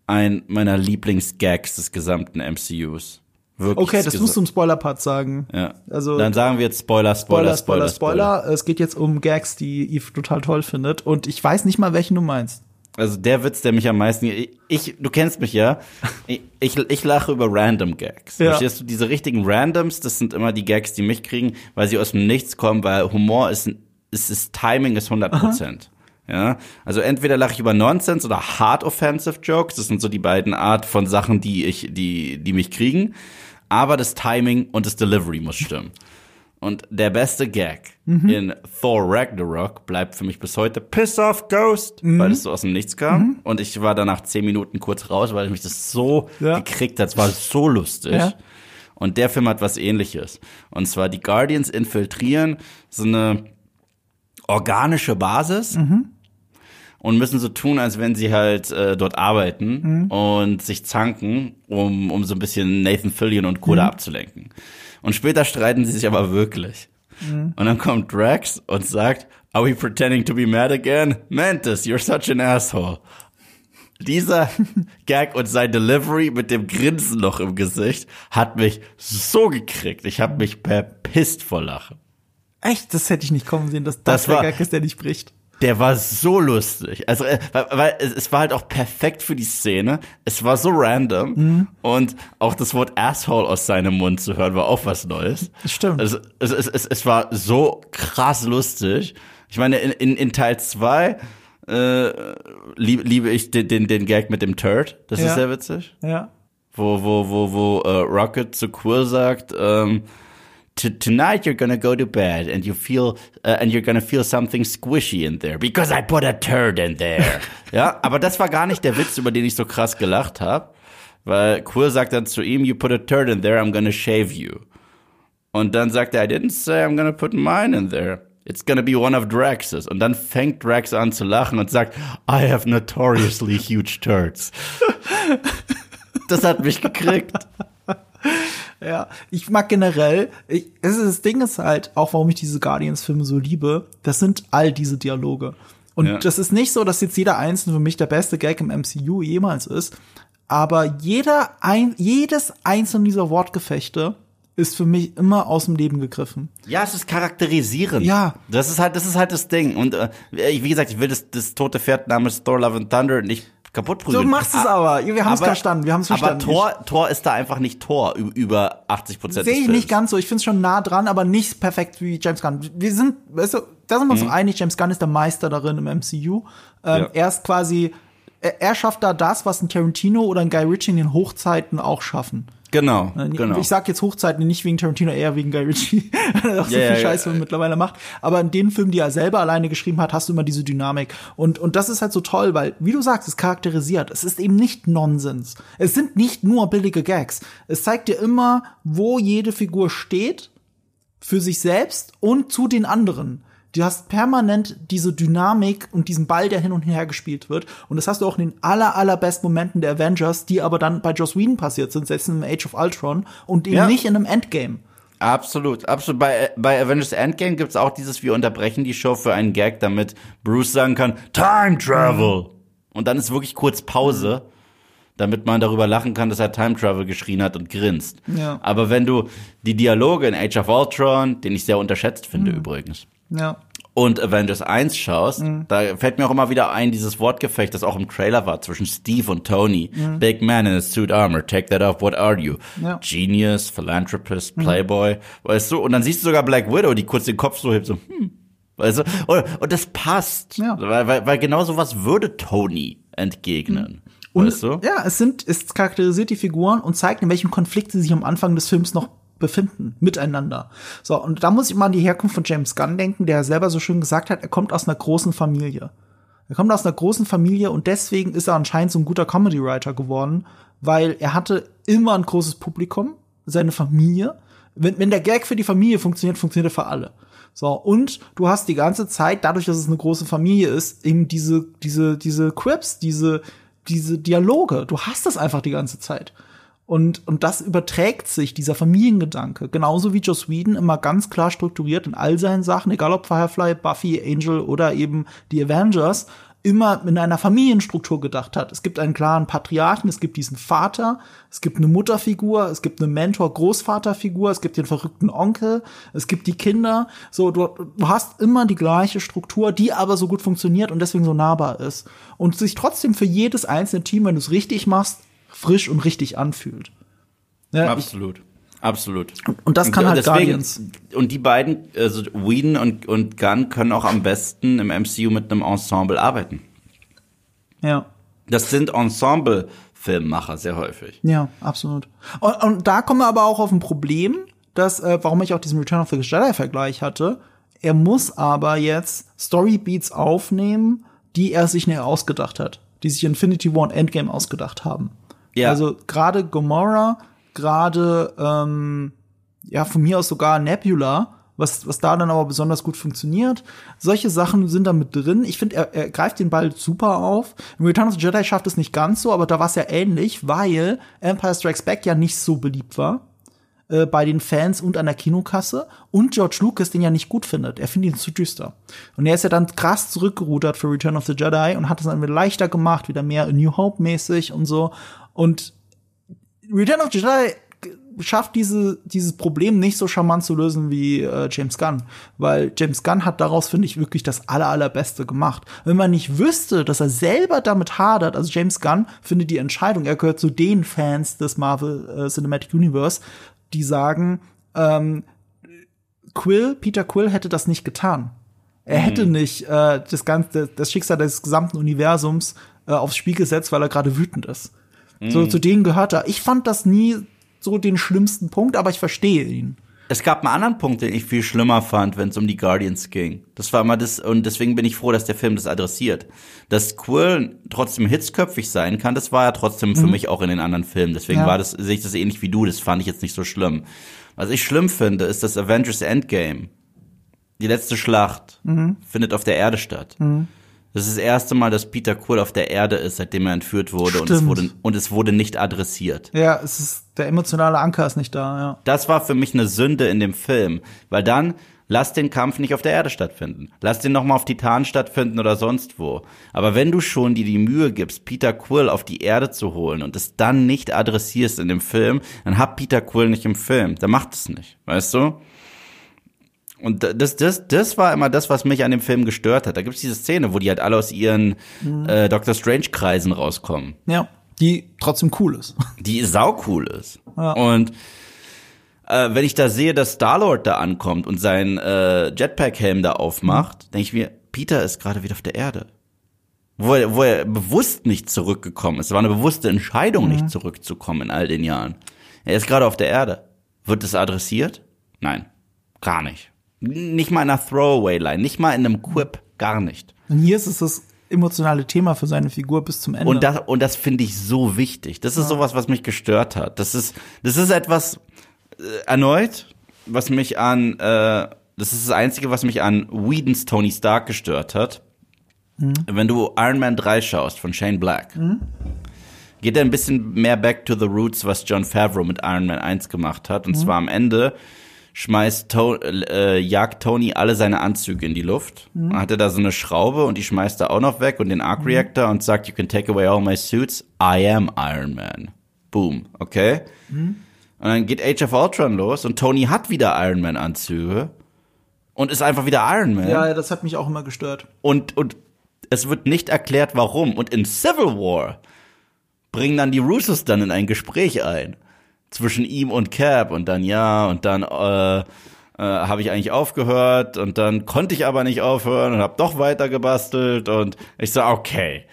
ein meiner Lieblingsgags des gesamten MCUs. Wirklich. Okay, das musst du im Spoiler-Part sagen. Ja. Also Dann sagen wir jetzt Spoiler, Spoiler, Spoiler, Spoiler, Spoiler. Es geht jetzt um Gags, die Eve total toll findet. Und ich weiß nicht mal, welchen du meinst. Also der Witz, der mich am meisten, ich, ich du kennst mich ja, ich, ich, ich lache über Random Gags. Ja. Verstehst du, diese richtigen Randoms, das sind immer die Gags, die mich kriegen, weil sie aus dem Nichts kommen, weil Humor ist, ist, ist Timing ist 100 Prozent. Ja, also entweder lache ich über Nonsense oder hard offensive Jokes. Das sind so die beiden Art von Sachen, die ich, die, die mich kriegen. Aber das Timing und das Delivery muss stimmen. Und der beste Gag in Thor Ragnarok bleibt für mich bis heute Piss off Ghost, weil es so aus dem Nichts kam. Und ich war danach zehn Minuten kurz raus, weil mich das so Ja. gekriegt hat. Es war so lustig. Ja. Und der Film hat was ähnliches. Und zwar die Guardians infiltrieren so eine organische Basis und müssen so tun, als wenn sie halt äh, dort arbeiten und sich zanken, um, um so ein bisschen Nathan Fillion und Koda abzulenken. Und später streiten sie sich aber wirklich. Und dann kommt Drax und sagt, Are we pretending to be mad again? Mantis, you're such an asshole. Dieser Gag und sein Delivery mit dem Grinsen noch im Gesicht hat mich so gekriegt. Ich habe mich verpisst vor Lachen. Echt? Das hätte ich nicht kommen sehen, dass Das das, der war- Gag ist, der nicht bricht. Der war so lustig. Also, äh, weil, weil es, war halt auch perfekt für die Szene. Es war so random. Mhm. Und auch das Wort Asshole aus seinem Mund zu hören, war auch was Neues. Das stimmt. Also, es, es, es, es war so krass lustig. Ich meine, in, in, in Teil zwei äh, lieb, liebe ich den, den, den Gag mit dem Turd. Das Ja. ist sehr witzig. Ja. Wo, wo, wo, wo äh, Rocket zu Quill sagt, ähm, "T- Tonight you're gonna go to bed and you feel uh, and you're gonna feel something squishy in there because I put a turd in there. ja, aber das war gar nicht der Witz, über den ich so krass gelacht habe, weil Quill sagt dann zu ihm, "You put a turd in there, I'm gonna shave you." Und dann sagt er, I didn't say I'm gonna put mine in there. It's gonna be one of Drax's. Und dann fängt Drax an zu lachen und sagt, I have notoriously huge turds. das hat mich gekriegt. Ja, ich mag generell, ich, es ist, das Ding ist halt, auch warum ich diese Guardians-Filme so liebe, das sind all diese Dialoge. Und Ja. das ist nicht so, dass jetzt jeder einzelne für mich der beste Gag im MCU jemals ist, aber jeder ein, jedes einzelne dieser Wortgefechte ist für mich immer aus dem Leben gegriffen. Ja, es ist charakterisierend. Ja. Das ist halt, das ist halt das Ding. Und äh, wie gesagt, ich will das, das tote Pferd namens Thor Love and Thunder nicht kaputt prügeln. Du machst es aber. Wir haben es verstanden. Wir haben es verstanden. Aber Thor, Thor ist da einfach nicht Thor ü- über 80 Prozent Sehe ich nicht ganz so. Ich finde es schon nah dran, aber nicht perfekt wie James Gunn. Wir sind, weißt du, da sind wir uns einig, James Gunn ist der Meister darin im MCU. Ähm, Ja. Er ist quasi, er, er schafft da das, was ein Tarantino oder ein Guy Ritchie in den Hochzeiten auch schaffen. Genau, Äh, genau. Ich sag jetzt Hochzeiten nicht wegen Tarantino, eher wegen Guy Ritchie, weil er auch so Ja, viel Scheiße ja. mittlerweile macht. Aber in den Filmen, die er selber alleine geschrieben hat, hast du immer diese Dynamik. Und, und das ist halt so toll, weil, wie du sagst, es charakterisiert. Es ist eben nicht Nonsens. Es sind nicht nur billige Gags. Es zeigt dir immer, wo jede Figur steht für sich selbst und zu den anderen. Du hast permanent diese Dynamik und diesen Ball, der hin und her gespielt wird. Und das hast du auch in den aller, allerbesten Momenten der Avengers, die aber dann bei Joss Whedon passiert sind, selbst in Age of Ultron und eben Ja. nicht in einem Endgame. Absolut, absolut. Bei, bei Avengers Endgame gibt's auch dieses, wir unterbrechen die Show für einen Gag, damit Bruce sagen kann, Time Travel. Und dann ist wirklich kurz Pause, damit man darüber lachen kann, dass er Time Travel geschrien hat und grinst. Ja. Aber wenn du die Dialoge in Age of Ultron, den ich sehr unterschätzt finde übrigens, Ja. und Avengers 1 schaust, Mhm. da fällt mir auch immer wieder ein, dieses Wortgefecht, das auch im Trailer war, zwischen Steve und Tony. Big man in a suit armor, take that off, what are you? Mhm. Ja. Mhm. Genius, Philanthropist, Playboy, weißt du? Und dann siehst du sogar Black Widow, die kurz den Kopf so hebt, so, hm, weißt du? Und, und das passt, Ja. weil, weil, weil genau sowas würde Tony entgegnen, Und weißt du? ja, es sind, es charakterisiert die Figuren und zeigt, in welchem Konflikt sie sich am Anfang des Films noch befinden, miteinander. So, und da muss ich mal an die Herkunft von James Gunn denken, der selber so schön gesagt hat, er kommt aus einer großen Familie. Er kommt aus einer großen Familie und deswegen ist er anscheinend so ein guter Comedy-Writer geworden, weil er hatte immer ein großes Publikum, seine Familie. Wenn, wenn der Gag für die Familie funktioniert, funktioniert er für alle. So, und du hast die ganze Zeit, dadurch, dass es eine große Familie ist, eben diese, diese, diese Quips, diese, diese Dialoge. Du hast das einfach die ganze Zeit. Und, und das überträgt sich, dieser Familiengedanke. Genauso wie Joss Whedon immer ganz klar strukturiert in all seinen Sachen, egal ob Firefly, Buffy, Angel oder eben die Avengers, immer in einer Familienstruktur gedacht hat. Es gibt einen klaren Patriarchen, es gibt diesen Vater, es gibt eine Mutterfigur, es gibt eine Mentor-Großvaterfigur, es gibt den verrückten Onkel, es gibt die Kinder. So, du, du hast immer die gleiche Struktur, die aber so gut funktioniert und deswegen so nahbar ist. Und sich trotzdem für jedes einzelne Team, wenn du es richtig machst, frisch und richtig anfühlt. Ja, ich, Absolut. Absolut. und das kann halt Guardians. Und die beiden, also Whedon und, und Gunn, können auch am besten im MCU mit einem Ensemble arbeiten. ja. Das sind Ensemble-Filmmacher sehr häufig. Ja, absolut. Und, und da kommen wir aber auch auf ein Problem, dass, äh, warum ich auch diesen Return of the Jedi-Vergleich hatte. Er muss aber jetzt Storybeats aufnehmen, die er sich näher ausgedacht hat, die sich Infinity War und Endgame ausgedacht haben. Ja. Also gerade Gamora, gerade ähm, ja von mir aus sogar Nebula, was was da dann aber besonders gut funktioniert. Solche Sachen sind da mit drin. Ich finde, er, er greift den Ball super auf. Return of the Jedi schafft es nicht ganz so, aber da war es ja ähnlich, weil Empire Strikes Back ja nicht so beliebt war äh, bei den Fans und an der Kinokasse und George Lucas den ja nicht gut findet. Er findet ihn zu düster. Und er ist ja dann krass zurückgerudert für Return of the Jedi und hat es dann wieder leichter gemacht, wieder mehr New Hope mäßig und so. Und Return of the Jedi schafft diese, dieses Problem nicht so charmant zu lösen wie äh, James Gunn. Weil James Gunn hat daraus, finde ich, wirklich das aller, allerbeste gemacht. Wenn man nicht wüsste, dass er selber damit hadert, also James Gunn findet die Entscheidung, er gehört zu den Fans des Marvel äh, Cinematic Universe, die sagen, ähm, Quill, Peter Quill hätte das nicht getan. Er hätte nicht äh, das ganze, das Schicksal des gesamten Universums äh, aufs Spiel gesetzt, weil er gerade wütend ist. So zu denen gehört er. Ich fand das nie so den schlimmsten Punkt, aber ich verstehe ihn. Es gab einen anderen Punkt, den ich viel schlimmer fand, wenn es um die Guardians ging. Das war immer das, und deswegen bin ich froh, dass der Film das adressiert. Dass Quill trotzdem hitzköpfig sein kann, das war ja trotzdem für mich auch in den anderen Filmen. Deswegen Ja. war das, sehe ich das ähnlich wie du, das fand ich jetzt nicht so schlimm. Was ich schlimm finde, ist das Avengers Endgame. Die letzte Schlacht findet auf der Erde statt. Das ist das erste Mal, dass Peter Quill auf der Erde ist, seitdem er entführt wurde und es wurde, und es wurde nicht adressiert. Ja, es ist, der emotionale Anker ist nicht da, ja. Das war für mich eine Sünde in dem Film, weil dann lass den Kampf nicht auf der Erde stattfinden. Lass den noch mal auf Titan stattfinden oder sonst wo. Aber wenn du schon dir die Mühe gibst, Peter Quill auf die Erde zu holen und es dann nicht adressierst in dem Film, dann hab Peter Quill nicht im Film. Dann macht es nicht, weißt du? Und das, das, das war immer das, was mich an dem Film gestört hat. Da gibt's diese Szene, wo die halt alle aus ihren äh, Doctor Strange-Kreisen rauskommen Ja. Die trotzdem cool ist. die saucool ist. Ja. Und äh, wenn ich da sehe, dass Star-Lord da ankommt und seinen äh, Jetpack-Helm da aufmacht, denke ich mir, Peter ist gerade wieder auf der Erde. Wo er, wo er bewusst nicht zurückgekommen ist. Es war eine bewusste Entscheidung, nicht zurückzukommen in all den Jahren. Er ist gerade auf der Erde. Wird es adressiert? Nein, gar nicht. Nicht mal in einer Throwaway-Line, nicht mal in einem Quip, gar nicht. Und hier ist es das emotionale Thema für seine Figur bis zum Ende. Und das, und das finde ich so wichtig. Das ist sowas, was mich gestört hat. Das ist, das ist etwas äh, erneut, was mich an, äh, das ist das Einzige, was mich an Whedons Tony Stark gestört hat. Wenn du Iron Man 3 schaust von Shane Black, geht er ein bisschen mehr back to the roots, was John Favreau mit Iron Man 1 gemacht hat. Und zwar am Ende schmeißt to äh, jagt Tony alle seine Anzüge in die Luft. Dann hat er da so eine Schraube und die schmeißt er auch noch weg und den Arc Reactor und sagt, you can take away all my suits. I am Iron Man. Boom, okay? Und dann geht Age of Ultron los und Tony hat wieder Iron Man Anzüge und ist einfach wieder Iron Man. ja, das hat mich auch immer gestört. Und, und es wird nicht erklärt, warum. Und in Civil War bringen dann die Russos dann in ein Gespräch ein. Zwischen ihm und Cap. Und dann ja, und dann äh, äh, habe ich eigentlich aufgehört. Und dann konnte ich aber nicht aufhören und habe doch weiter gebastelt. Und ich so, okay.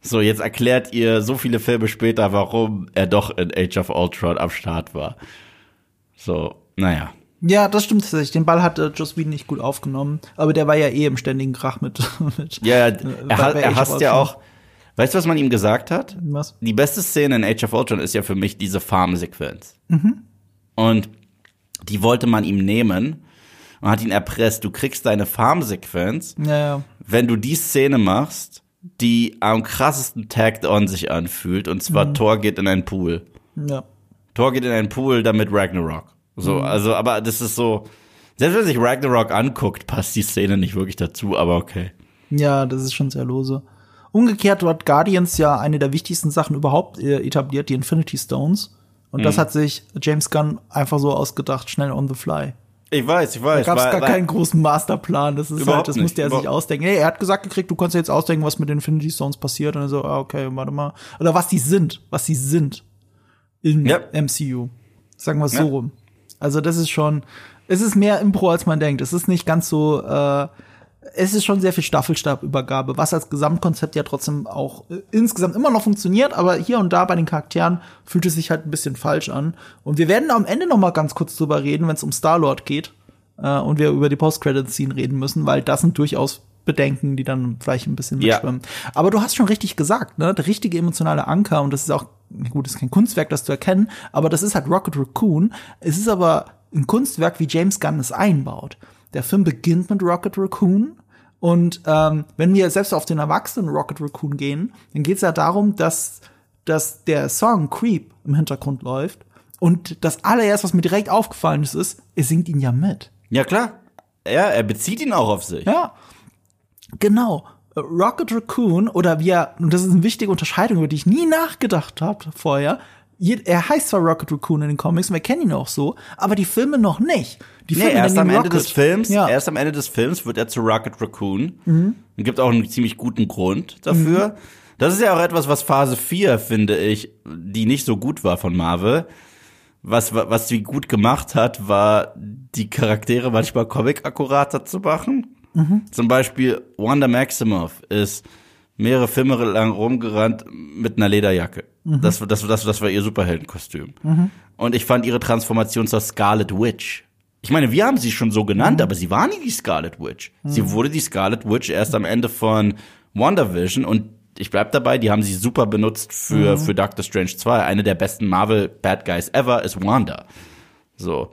So, jetzt erklärt ihr so viele Filme später, warum er doch in Age of Ultron am Start war. So, naja. Ja, das stimmt tatsächlich. Den Ball hat äh, Joss Whedon nicht gut aufgenommen, aber der war ja eh im ständigen Krach mit. mit Ja, äh, er, hat, er hasst ja auch. Weißt du, was man ihm gesagt hat? Was? Die beste Szene in Age of Ultron ist ja für mich diese Farm-Sequenz. Mhm. Und die wollte man ihm nehmen und hat ihn erpresst. Du kriegst deine Farm-Sequenz, Ja, wenn du die Szene machst, die am krassesten tagged on sich anfühlt. Und Mhm. zwar Thor geht in einen Pool. Ja. Thor geht in einen Pool, damit Ragnarok. So, Mhm. also, aber das ist so, selbst wenn sich Ragnarok anguckt, passt die Szene nicht wirklich dazu, aber okay. Ja, das ist schon sehr lose. Umgekehrt hat Guardians ja eine der wichtigsten Sachen überhaupt äh, etabliert, die Infinity Stones. Und Mhm. das hat sich James Gunn einfach so ausgedacht, schnell on the fly. Ich weiß, ich weiß. Da gab es gar keinen großen Masterplan. Das ist halt, das nicht. musste er sich ausdenken. Nee, er hat gesagt gekriegt, du kannst jetzt ausdenken, was mit den Infinity Stones passiert. Und er so, ah, okay, warte mal. Oder was die sind, was sie sind im Ja. MCU. Sagen wir es Ja. so rum. Also das ist schon, es ist mehr Impro, als man denkt. Es ist nicht ganz so, äh, es ist schon sehr viel Staffelstabübergabe, was als Gesamtkonzept ja trotzdem auch äh, insgesamt immer noch funktioniert, aber hier und da bei den Charakteren fühlt es sich halt ein bisschen falsch an. Und wir werden am Ende noch mal ganz kurz drüber reden, wenn es um Star-Lord geht äh, und wir über die Post-Credit-Scene reden müssen, weil das sind durchaus Bedenken, die dann vielleicht ein bisschen Ja. mitschwimmen. Aber du hast schon richtig gesagt, ne? Der richtige emotionale Anker, und das ist auch, gut, das ist kein Kunstwerk, das zu erkennen, aber das ist halt Rocket Raccoon. Es ist aber ein Kunstwerk, wie James Gunn es einbaut. Der Film beginnt mit Rocket Raccoon. Und ähm, wenn wir selbst auf den erwachsenen Rocket Raccoon gehen, dann geht es ja darum, dass, dass der Song Creep im Hintergrund läuft. Und das allererste, was mir direkt aufgefallen ist, ist, er singt ihn ja mit. Ja, klar. Ja, er bezieht ihn auch auf sich. Ja, genau. Rocket Raccoon oder wie er, und das ist eine wichtige Unterscheidung, über die ich nie nachgedacht habe vorher, Er heißt zwar Rocket Raccoon in den Comics, wir kennen ihn auch so, aber die Filme noch nicht. Die Nee, Filme erst nennen am Ende Rocket. des Films, Ja. erst am Ende des Films wird er zu Rocket Raccoon. Mhm. Es gibt auch einen ziemlich guten Grund dafür. Das ist ja auch etwas, was Phase 4, finde ich, die nicht so gut war von Marvel. Was, was sie gut gemacht hat, war, die Charaktere manchmal comic-akkurater zu machen. Mhm. Zum Beispiel Wanda Maximoff ist mehrere Filme lang rumgerannt mit einer Lederjacke. Mhm. Das, das, das, das war ihr Superheldenkostüm. Und ich fand ihre Transformation zur Scarlet Witch. Ich meine, wir haben sie schon so Mhm. genannt, aber sie war nie die Scarlet Witch. Sie wurde die Scarlet Witch erst am Ende von WandaVision und ich bleib dabei, die haben sie super benutzt für, Mhm. für Doctor Strange 2. Eine der besten Marvel Bad Guys ever ist Wanda. So.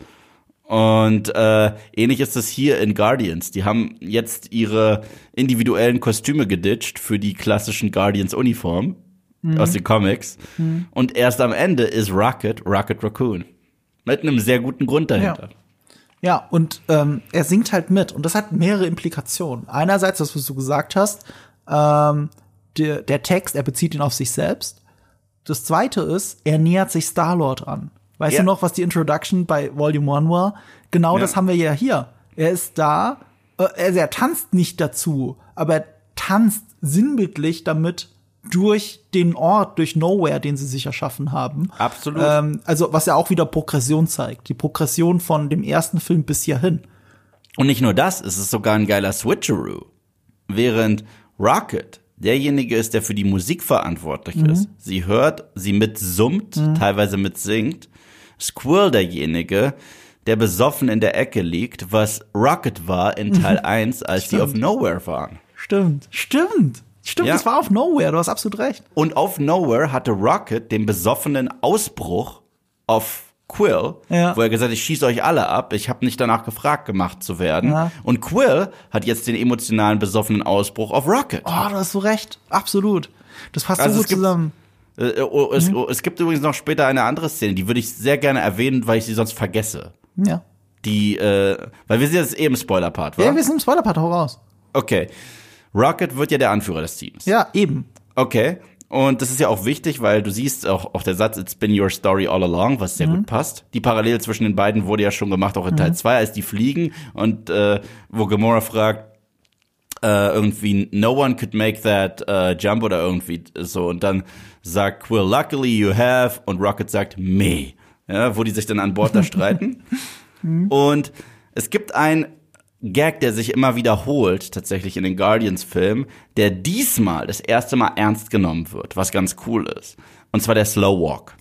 Und äh, ähnlich ist es hier in Guardians. Die haben jetzt ihre individuellen Kostüme geditcht für die klassischen Guardians-Uniform aus den Comics. Und erst am Ende ist Rocket Rocket Raccoon. Mit einem sehr guten Grund dahinter. Ja, und ähm, er singt halt mit. Und das hat mehrere Implikationen. Einerseits, das, was du gesagt hast, ähm, der, der Text, er bezieht ihn auf sich selbst. Das zweite ist, er nähert sich Star-Lord an. Weißt Ja. du noch, was die Introduction bei Volume 1 war? Genau Ja. das haben wir ja hier. Er ist da, äh, also er tanzt nicht dazu, aber er tanzt sinnbildlich damit durch den Ort, durch Nowhere, den sie sich erschaffen haben. Absolut. Ähm, also, was ja auch wieder Progression zeigt. Die Progression von dem ersten Film bis hierhin. Und nicht nur das, es ist sogar ein geiler Switcheroo. Während Rocket derjenige ist, der für die Musik verantwortlich ist. Sie hört, sie mitsummt, teilweise mitsingt. Squirrel derjenige, der besoffen in der Ecke liegt, was Rocket war in Teil 1, als die auf Nowhere waren. Stimmt. Stimmt. Stimmt, Ja. das war auf Nowhere, du hast absolut recht. Und auf Nowhere hatte Rocket den besoffenen Ausbruch auf Quill, Ja. wo er gesagt hat, ich schieße euch alle ab, ich habe nicht danach gefragt, gemacht zu werden. Ja. Und Quill hat jetzt den emotionalen besoffenen Ausbruch auf Rocket. Oh, da hast du recht. Absolut. Das passt Also so gut gibt- zusammen. Äh, oh, es, Mhm. oh, es gibt übrigens noch später eine andere Szene, die würde ich sehr gerne erwähnen, weil ich sie sonst vergesse. Ja. Die, äh, weil wir sind jetzt eben Spoiler-Part, wa? Ja, wir sind im Spoiler-Part, hau raus. Okay. Rocket wird ja der Anführer des Teams. Ja, eben. Okay. Und das ist ja auch wichtig, weil du siehst auch, auch der Satz, it's been your story all along, was sehr gut passt. Die Parallele zwischen den beiden wurde ja schon gemacht, auch in Teil 2, als die fliegen und äh, wo Gamora fragt, äh, irgendwie, no one could make that äh, jump oder irgendwie so. Und dann sagt Quill, luckily you have, und Rocket sagt, me. Ja, wo die sich dann an Bord da streiten. Und es gibt ein Gag, der sich immer wiederholt, tatsächlich in den Guardians-Filmen, der diesmal das erste Mal ernst genommen wird, was ganz cool ist. Und zwar der Slow Walk.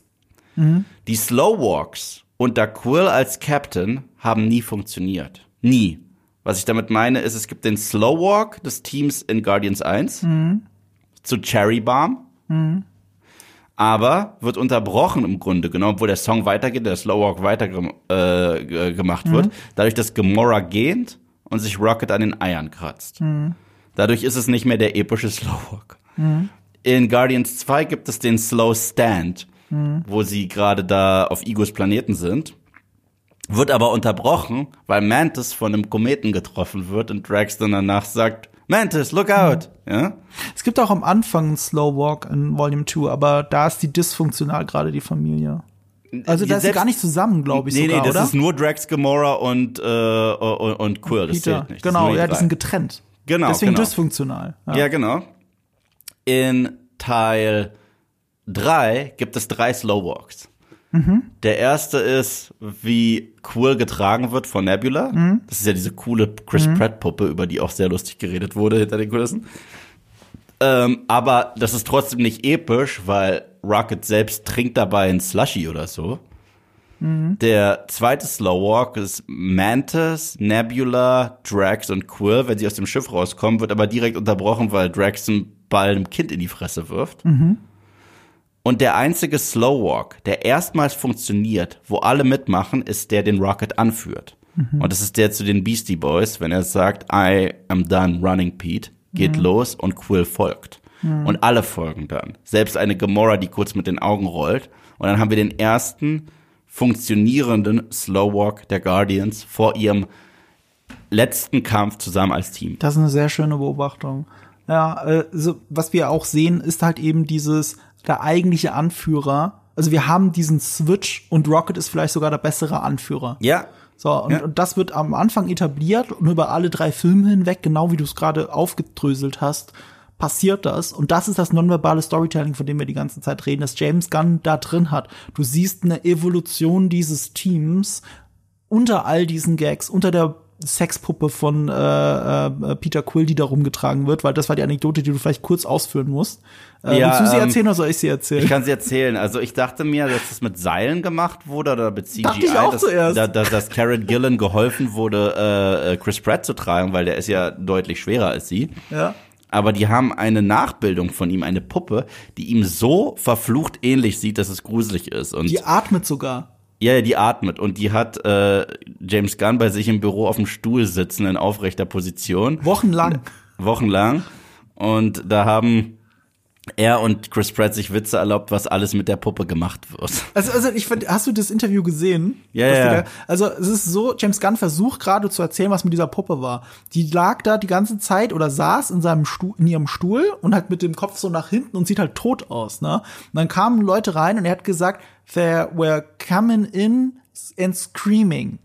Die Slow Walks unter Quill als Captain haben nie funktioniert. Nie. Was ich damit meine, ist, es gibt den Slow Walk des Teams in Guardians 1 zu Cherry Bomb. Aber wird unterbrochen im Grunde genommen, obwohl der Song weitergeht, der Slow Walk weiter äh, gemacht wird, dadurch, dass Gamora gähnt und sich Rocket an den Eiern kratzt. Dadurch ist es nicht mehr der epische Slow Walk. In Guardians 2 gibt es den Slow Stand, wo sie gerade da auf Igos Planeten sind. Wird aber unterbrochen, weil Mantis von einem Kometen getroffen wird und Drax dann danach sagt, Mantis, look out! Ja? Es gibt auch am Anfang einen Slow Walk in Volume 2, aber da ist die dysfunktional gerade die Familie. Also da ist sie gar nicht zusammen, glaube ich Nee, sogar, nee, das oder? ist nur Drax, Gamora und, äh, und, und Quill, das Peter. zählt nicht. Das Genau, ja, die sind getrennt. Genau, Deswegen genau. dysfunktional. Ja. Ja, genau. In Teil 3 gibt es drei Slow Walks. Mhm. Der erste ist, wie Quill getragen wird von Nebula. Mhm. Das ist ja diese coole Chris Pratt Puppe, über die auch sehr lustig geredet wurde hinter den Kulissen. Ähm, aber das ist trotzdem nicht episch, weil Rocket selbst trinkt dabei ein Slushy oder so. Mhm. Der zweite Slow Walk ist Mantis, Nebula, Drax und Quill. Wenn sie aus dem Schiff rauskommen, wird aber direkt unterbrochen, weil Drax einen Ball einem Kind in die Fresse wirft. Und der einzige Slow Walk, der erstmals funktioniert, wo alle mitmachen, ist der, den Rocket anführt. Und das ist der zu den Beastie Boys, wenn er sagt, I am done running, Pete, geht los und Quill folgt. Und alle folgen dann. Selbst eine Gamora, die kurz mit den Augen rollt. Und dann haben wir den ersten funktionierenden Slow Walk der Guardians vor ihrem letzten Kampf zusammen als Team. Das ist eine sehr schöne Beobachtung. Ja, äh, so, was wir auch sehen, ist halt eben dieses, der eigentliche Anführer Also wir haben diesen Switch und Rocket ist vielleicht sogar der bessere Anführer. Ja. So, und, Ja. und das wird am Anfang etabliert und über alle drei Filme hinweg, genau wie du es gerade aufgedröselt hast, passiert das. Und das ist das nonverbale Storytelling, von dem wir die ganze Zeit reden, das James Gunn da drin hat. Du siehst eine Evolution dieses Teams unter all diesen Gags, unter der Sexpuppe von äh, äh, Peter Quill, die da rumgetragen wird, weil das war die Anekdote, die du vielleicht kurz ausführen musst. Äh, Ja, willst du sie ähm, erzählen oder soll ich sie erzählen? Ich kann sie erzählen. Also ich dachte mir, dass das mit Seilen gemacht wurde oder mit CGI, Dachte ich auch dass, zuerst. Da, dass, dass Karen Gillan geholfen wurde, äh, äh, Chris Pratt zu tragen, weil der ist ja deutlich schwerer als sie. ja. Aber die haben eine Nachbildung von ihm, eine Puppe, die ihm so verflucht ähnlich sieht, dass es gruselig ist. Und Die atmet sogar. Ja, die atmet und die hat äh, James Gunn bei sich im Büro auf dem Stuhl sitzen in aufrechter Position Wochenlang. wochenlang. Und da haben er und Chris Pratt sich Witze erlaubt, was alles mit der Puppe gemacht wird. Also, also ich find, hast du das Interview gesehen? Ja, ja. Da, also es ist so, James Gunn versucht gerade zu erzählen, was mit dieser Puppe war. Die lag da die ganze Zeit oder saß in seinem Stuhl, in ihrem Stuhl und halt mit dem Kopf so nach hinten und sieht halt tot aus, ne? Und dann kamen Leute rein und er hat gesagt, they were coming in and screaming.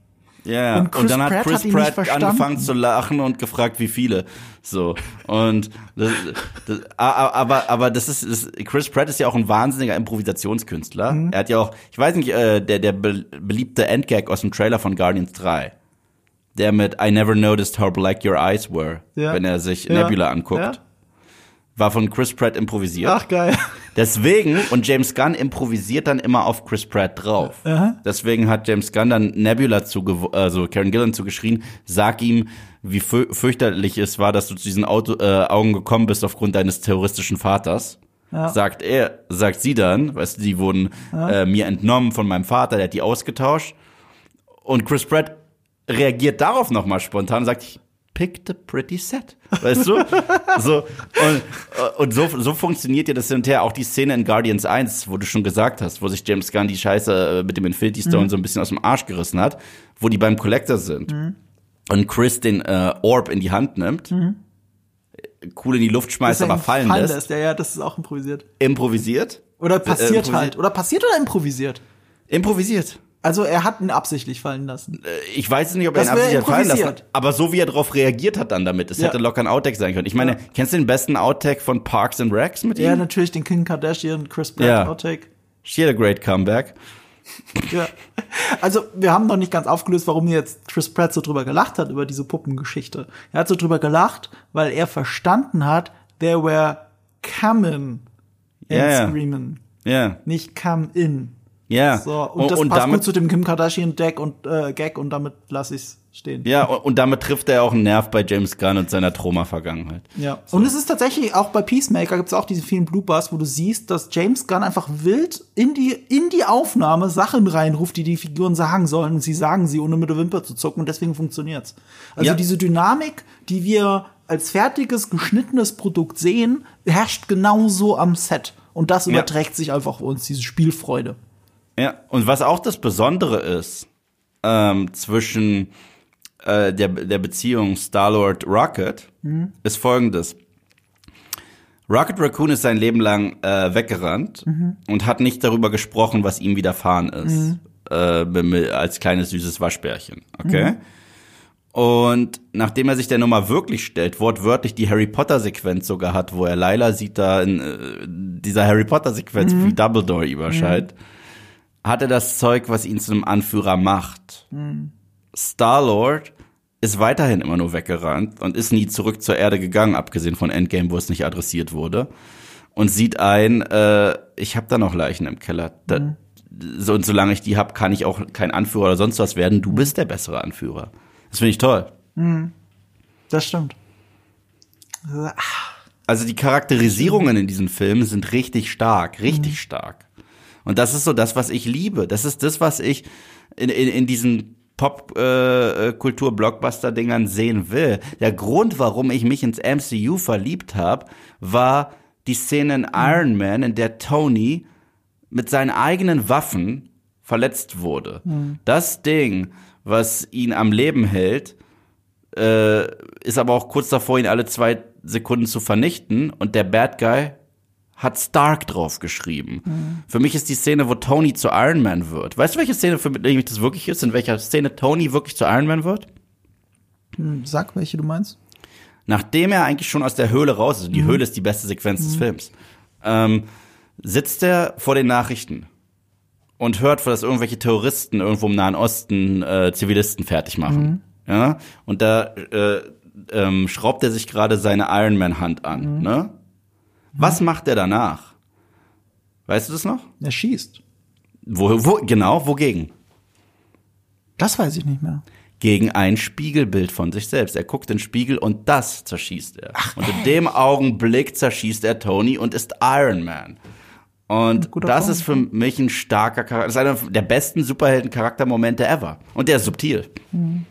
Ja, Und und, dann hat Pratt Chris hat Pratt angefangen zu lachen und gefragt, wie viele. So. Und das, das, aber, aber das ist, das, Chris Pratt ist ja auch ein wahnsinniger Improvisationskünstler. Mhm. Er hat ja auch, ich weiß nicht, äh, der, der be beliebte Endgag aus dem Trailer von Guardians 3. Der mit I never noticed how black your eyes were, Ja. wenn er sich Ja. Nebula anguckt. Ja. War von Chris Pratt improvisiert. Ach geil. Deswegen, und James Gunn improvisiert dann immer auf Chris Pratt drauf. Aha. Deswegen hat James Gunn dann Nebula zu, also Karen Gillan zugeschrien, sag ihm, wie fü fürchterlich es war, dass du zu diesen Auto äh, Augen gekommen bist aufgrund deines terroristischen Vaters. Ja. Sagt er, sagt sie dann, weißt du, die wurden äh, mir entnommen von meinem Vater, der hat die ausgetauscht. Und Chris Pratt reagiert darauf nochmal spontan und sagt, ich picked a pretty set. Weißt du? so, und, und so, so funktioniert ja das hin und her. Auch die Szene in Guardians 1, wo du schon gesagt hast, wo sich James Gunn die Scheiße äh, mit dem Infinity Stone so ein bisschen aus dem Arsch gerissen hat, wo die beim Collector sind. Und Chris den äh, Orb in die Hand nimmt, cool in die Luft schmeißt, aber fallen lässt, Ja, ja, das ist auch improvisiert. improvisiert. Oder passiert improvisiert. halt. Oder passiert oder improvisiert. Improvisiert. Also er hat ihn absichtlich fallen lassen. Ich weiß nicht, ob er Das ihn absichtlich fallen lassen hat, aber so wie er darauf reagiert hat dann damit, es Ja. hätte locker ein Outtake sein können. Ich meine, Ja. kennst du den besten Outtake von Parks and Recs mit Ja, ihm? natürlich den Kim Kardashian, Chris Pratt, Ja. Outtake. She had a great comeback. Ja. Also, wir haben noch nicht ganz aufgelöst, warum jetzt Chris Pratt so drüber gelacht hat, über diese Puppengeschichte. Er hat so drüber gelacht, weil er verstanden hat, there were coming and Ja, ja. screaming. Ja, Nicht come in. Ja. So, und, das passt damit, gut zu dem Kim Kardashian Deck und äh, Gag und damit lasse ich's stehen. ja, und, und damit trifft er auch einen Nerv bei James Gunn und seiner Trauma-Vergangenheit. Ja. Und es ist tatsächlich auch bei Peacemaker gibt's auch diese vielen Bloopers, wo du siehst, dass James Gunn einfach wild in die in die Aufnahme Sachen reinruft, die die Figuren sagen sollen und sie sagen sie ohne mit der Wimper zu zucken und deswegen funktioniert's. Also Ja. diese Dynamik, die wir als fertiges geschnittenes Produkt sehen, herrscht genauso am Set und das Ja. überträgt sich einfach auf uns diese Spielfreude. Ja, und was auch das Besondere ist ähm, zwischen äh, der, der Beziehung Star-Lord Rocket, ist folgendes. Rocket Raccoon ist sein Leben lang äh, weggerannt und hat nicht darüber gesprochen, was ihm widerfahren ist. Äh, bem- als kleines süßes Waschbärchen. Okay? Und nachdem er sich der Nummer wirklich stellt, wortwörtlich die Harry Potter Sequenz sogar hat, wo er Lila sieht da in äh, dieser Harry Potter Sequenz, wie Dumbledore überschallt, hat er das Zeug, was ihn zu einem Anführer macht. Star-Lord ist weiterhin immer nur weggerannt und ist nie zurück zur Erde gegangen, abgesehen von Endgame, wo es nicht adressiert wurde. Und sieht ein, äh, ich habe da noch Leichen im Keller. Da, so, und solange ich die hab, kann ich auch kein Anführer oder sonst was werden. Du bist der bessere Anführer. Das finde ich toll. Das stimmt. Also die Charakterisierungen in diesen Filmen sind richtig stark, richtig stark. Und das ist so das, was ich liebe. Das ist das, was ich in, in, in diesen Pop-Kultur-Blockbuster-Dingern sehen will. Der Grund, warum ich mich ins MCU verliebt habe, war die Szene in Iron Man, in der Tony mit seinen eigenen Waffen verletzt wurde. Das Ding, was ihn am Leben hält, äh, ist aber auch kurz davor, ihn alle zwei Sekunden zu vernichten. Und der Bad Guy hat Stark drauf geschrieben. Mhm. Für mich ist die Szene, wo Tony zu Iron Man wird. Weißt du, welche Szene für mich das wirklich ist? In welcher Szene Tony wirklich zu Iron Man wird? Hm, sag, welche du meinst. Nachdem er eigentlich schon aus der Höhle raus ist, und die mhm. Höhle ist die beste Sequenz mhm. des Films, ähm, sitzt er vor den Nachrichten und hört, dass irgendwelche Terroristen irgendwo im Nahen Osten äh, Zivilisten fertig machen. Mhm. Ja, und da äh, ähm, schraubt er sich gerade seine Iron Man Hand an. Mhm. Ne? Was macht er danach? Weißt du das noch? Er schießt. Wo, wo genau? Wogegen? Das weiß ich nicht mehr. Gegen ein Spiegelbild von sich selbst. Er guckt in den Spiegel und das zerschießt er. Ach, und in dem Augenblick zerschießt er Tony und ist Iron Man. Und das Punkt. ist für mich ein starker Charakter. Das ist einer der besten Superhelden-Charaktermomente ever. Und der ist subtil. Mhm.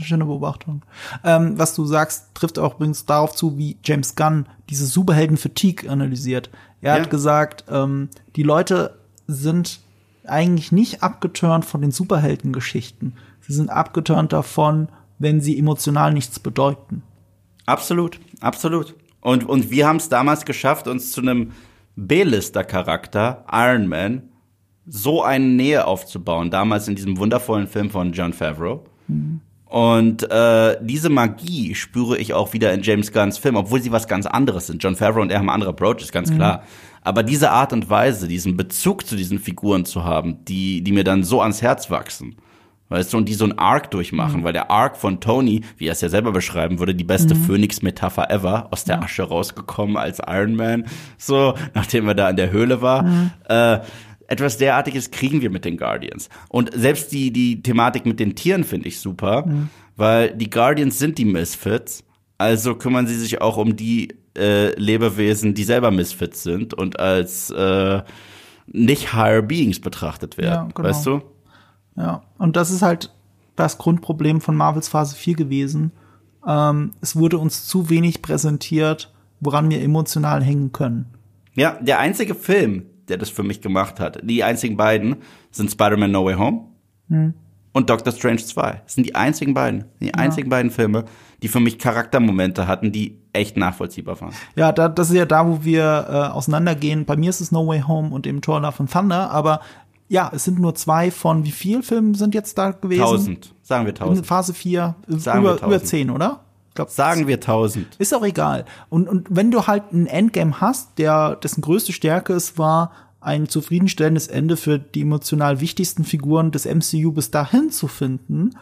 Schöne Beobachtung. Ähm, was du sagst, trifft auch übrigens darauf zu, wie James Gunn diese Superhelden-Fatigue analysiert. Er ja. hat gesagt, ähm, die Leute sind eigentlich nicht abgeturnt von den Superheldengeschichten. Sie sind abgeturnt davon, wenn sie emotional nichts bedeuten. Absolut, absolut. Und, und wir haben es damals geschafft, uns zu einem B-Lister-Charakter, Iron Man, so eine Nähe aufzubauen, damals in diesem wundervollen Film von John Favreau. Mhm. Und äh, diese Magie spüre ich auch wieder in James Gunns Film, obwohl sie was ganz anderes sind. John Favreau und er haben andere Approaches, ganz mhm. klar. Aber diese Art und Weise, diesen Bezug zu diesen Figuren zu haben, die, die mir dann so ans Herz wachsen, weißt du, und die so einen Arc durchmachen, mhm. weil der Arc von Tony, wie er es ja selber beschreiben würde, die beste mhm. Phoenix-Metapher ever, aus der. Asche rausgekommen als Iron Man, so, nachdem er da in der Höhle war, mhm. äh, etwas derartiges kriegen wir mit den Guardians. Und selbst die, die Thematik mit den Tieren finde ich super, mhm. weil die Guardians sind die Misfits. Also kümmern sie sich auch um die äh, Lebewesen, die selber Misfits sind und als äh, nicht Higher Beings betrachtet werden. Ja, genau. Weißt du? Ja, und das ist halt das Grundproblem von Marvels Phase 4 gewesen. Ähm, es wurde uns zu wenig präsentiert, woran wir emotional hängen können. Ja, der einzige Film, der das für mich gemacht hat. Die einzigen beiden sind Spider-Man No Way Home hm. und Doctor Strange 2. Das sind die einzigen beiden, die ja. einzigen beiden Filme, die für mich Charaktermomente hatten, die echt nachvollziehbar waren. Ja, da, das ist ja da, wo wir äh, auseinandergehen. Bei mir ist es No Way Home und eben Thor Love and Thunder, aber ja, es sind nur zwei von wie viel Filmen sind jetzt da gewesen? Tausend, sagen wir tausend. In Phase 4, sagen über, über zehn, oder? Glaub, sagen wir tausend. Ist auch egal. Und, und wenn du halt ein Endgame hast, der, dessen größte Stärke es war, ein zufriedenstellendes Ende für die emotional wichtigsten Figuren des MCU bis dahin zu finden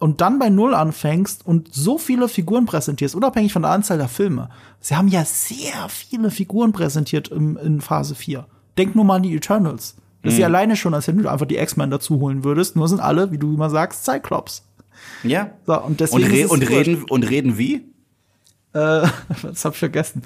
und dann bei Null anfängst und so viele Figuren präsentierst, unabhängig von der Anzahl der Filme. Sie haben ja sehr viele Figuren präsentiert im, in Phase 4. Denk nur mal an die Eternals. Das ist ja mhm. alleine schon, als wenn du einfach die X-Men dazu holen würdest. Nur sind alle, wie du immer sagst, Cyclops. Ja. So, und deswegen und, re und reden, und reden wie? Äh, das hab ich vergessen.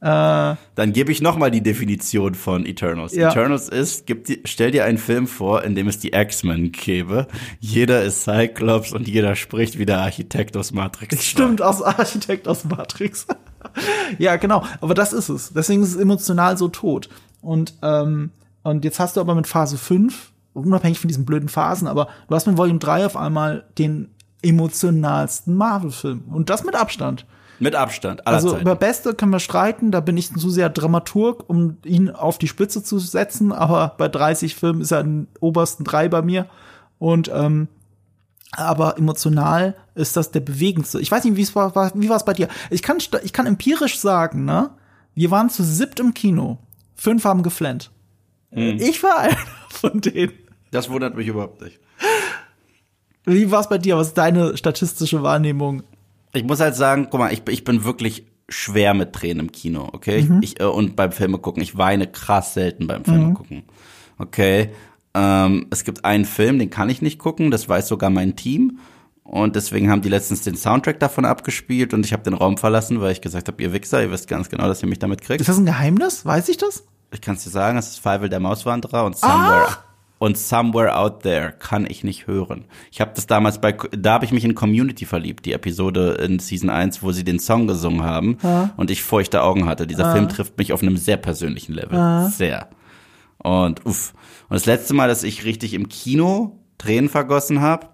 Äh, Dann gebe ich noch mal die Definition von Eternals. Ja. Eternals ist, die, stell dir einen Film vor, in dem es die X-Men gäbe. Jeder ist Cyclops und jeder spricht wie der Architekt aus Matrix. Stimmt, aus Architekt aus Matrix. ja, genau. Aber das ist es. Deswegen ist es emotional so tot. Und, ähm, und jetzt hast du aber mit Phase 5, unabhängig von diesen blöden Phasen, aber du hast mit Volume 3 auf einmal den emotionalsten Marvel-Film. Und das mit Abstand. Mit Abstand. Also Zeiten. über Beste können wir streiten, da bin ich zu sehr Dramaturg, um ihn auf die Spitze zu setzen, aber bei 30 Filmen ist er in obersten drei bei mir. Und ähm, aber emotional ist das der bewegendste. Ich weiß nicht, wie es war, wie war es bei dir? Ich kann, ich kann empirisch sagen, ne? Wir waren zu siebt im Kino. Fünf haben geflennt. Mhm. Ich war einer von denen. Das wundert mich überhaupt nicht. Wie war es bei dir? Was ist deine statistische Wahrnehmung? Ich muss halt sagen, guck mal, ich, ich bin wirklich schwer mit Tränen im Kino, okay? Mhm. Ich, äh, und beim Filme gucken. Ich weine krass selten beim Filme mhm. gucken. Okay. Ähm, es gibt einen Film, den kann ich nicht gucken, das weiß sogar mein Team. Und deswegen haben die letztens den Soundtrack davon abgespielt und ich habe den Raum verlassen, weil ich gesagt habe, ihr Wichser, ihr wisst ganz genau, dass ihr mich damit kriegt. Ist das ein Geheimnis? Weiß ich das? Ich kann es dir sagen, es ist Feivel der Mauswanderer und Somewhere. Ah! und Somewhere Out There kann ich nicht hören. Ich habe das damals bei, da habe ich mich in Community verliebt, die Episode in Season 1, wo sie den Song gesungen haben ja. und ich feuchte Augen hatte. Dieser ja. Film trifft mich auf einem sehr persönlichen Level. Ja. Sehr. Und uff. Und das letzte Mal, dass ich richtig im Kino Tränen vergossen habe,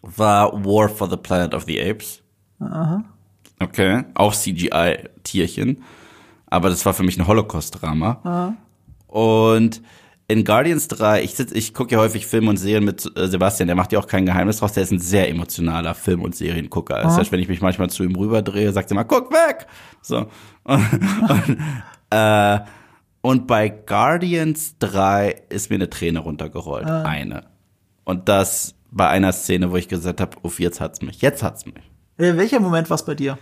war War for the Planet of the Apes. Aha. Okay, auch CGI-Tierchen. Aber das war für mich ein Holocaust-Drama. Und in Guardians 3, ich sitz, ich gucke ja häufig Filme und Serien mit äh, Sebastian, der macht ja auch kein Geheimnis draus, der ist ein sehr emotionaler Film- und Seriengucker. Das heißt, wenn ich mich manchmal zu ihm rüberdrehe, sagt er mal, guck weg! So. Und, und, äh, und bei Guardians 3 ist mir eine Träne runtergerollt. Eine. Und das bei einer Szene, wo ich gesagt habe, uff, jetzt hat's mich. Jetzt hat's mich. Äh, welcher Moment war's bei dir?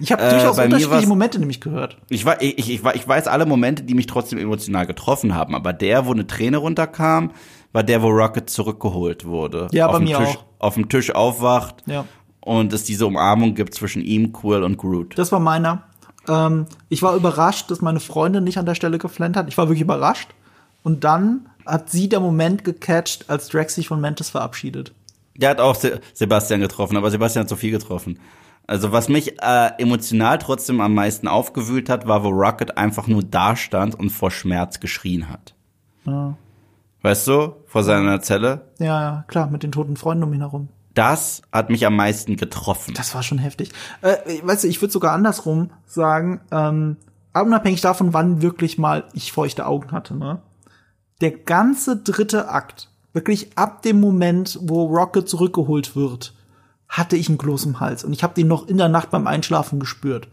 Ich habe Äh, durchaus mir unterschiedliche Momente nämlich gehört. Ich, war, ich, ich, ich, weiß alle Momente, die mich trotzdem emotional getroffen haben, aber der, wo eine Träne runterkam, war der, wo Rocket zurückgeholt wurde. Ja, auf bei dem mir Tisch, auch. Auf dem Tisch aufwacht Ja. und es diese Umarmung gibt zwischen ihm, Quill und Groot. Das war meiner. Ähm, ich war überrascht, dass meine Freundin nicht an der Stelle geflennt hat. Ich war wirklich überrascht. Und dann hat sie der Moment gecatcht, als Drax sich von Mantis verabschiedet. Der hat auch Se Sebastian getroffen, aber Sebastian hat so viel getroffen. Also was mich äh, emotional trotzdem am meisten aufgewühlt hat, war, wo Rocket einfach nur da stand und vor Schmerz geschrien hat. Weißt du, vor seiner Zelle. Ja, ja, klar, mit den toten Freunden um ihn herum. Das hat mich am meisten getroffen. Das war schon heftig. Äh, weißt du, ich würde sogar andersrum sagen, ähm, unabhängig davon, wann wirklich mal ich feuchte Augen hatte, ne? Der ganze dritte Akt, wirklich ab dem Moment, wo Rocket zurückgeholt wird, hatte ich einen Kloß im Hals. Und ich habe den noch in der Nacht beim Einschlafen gespürt.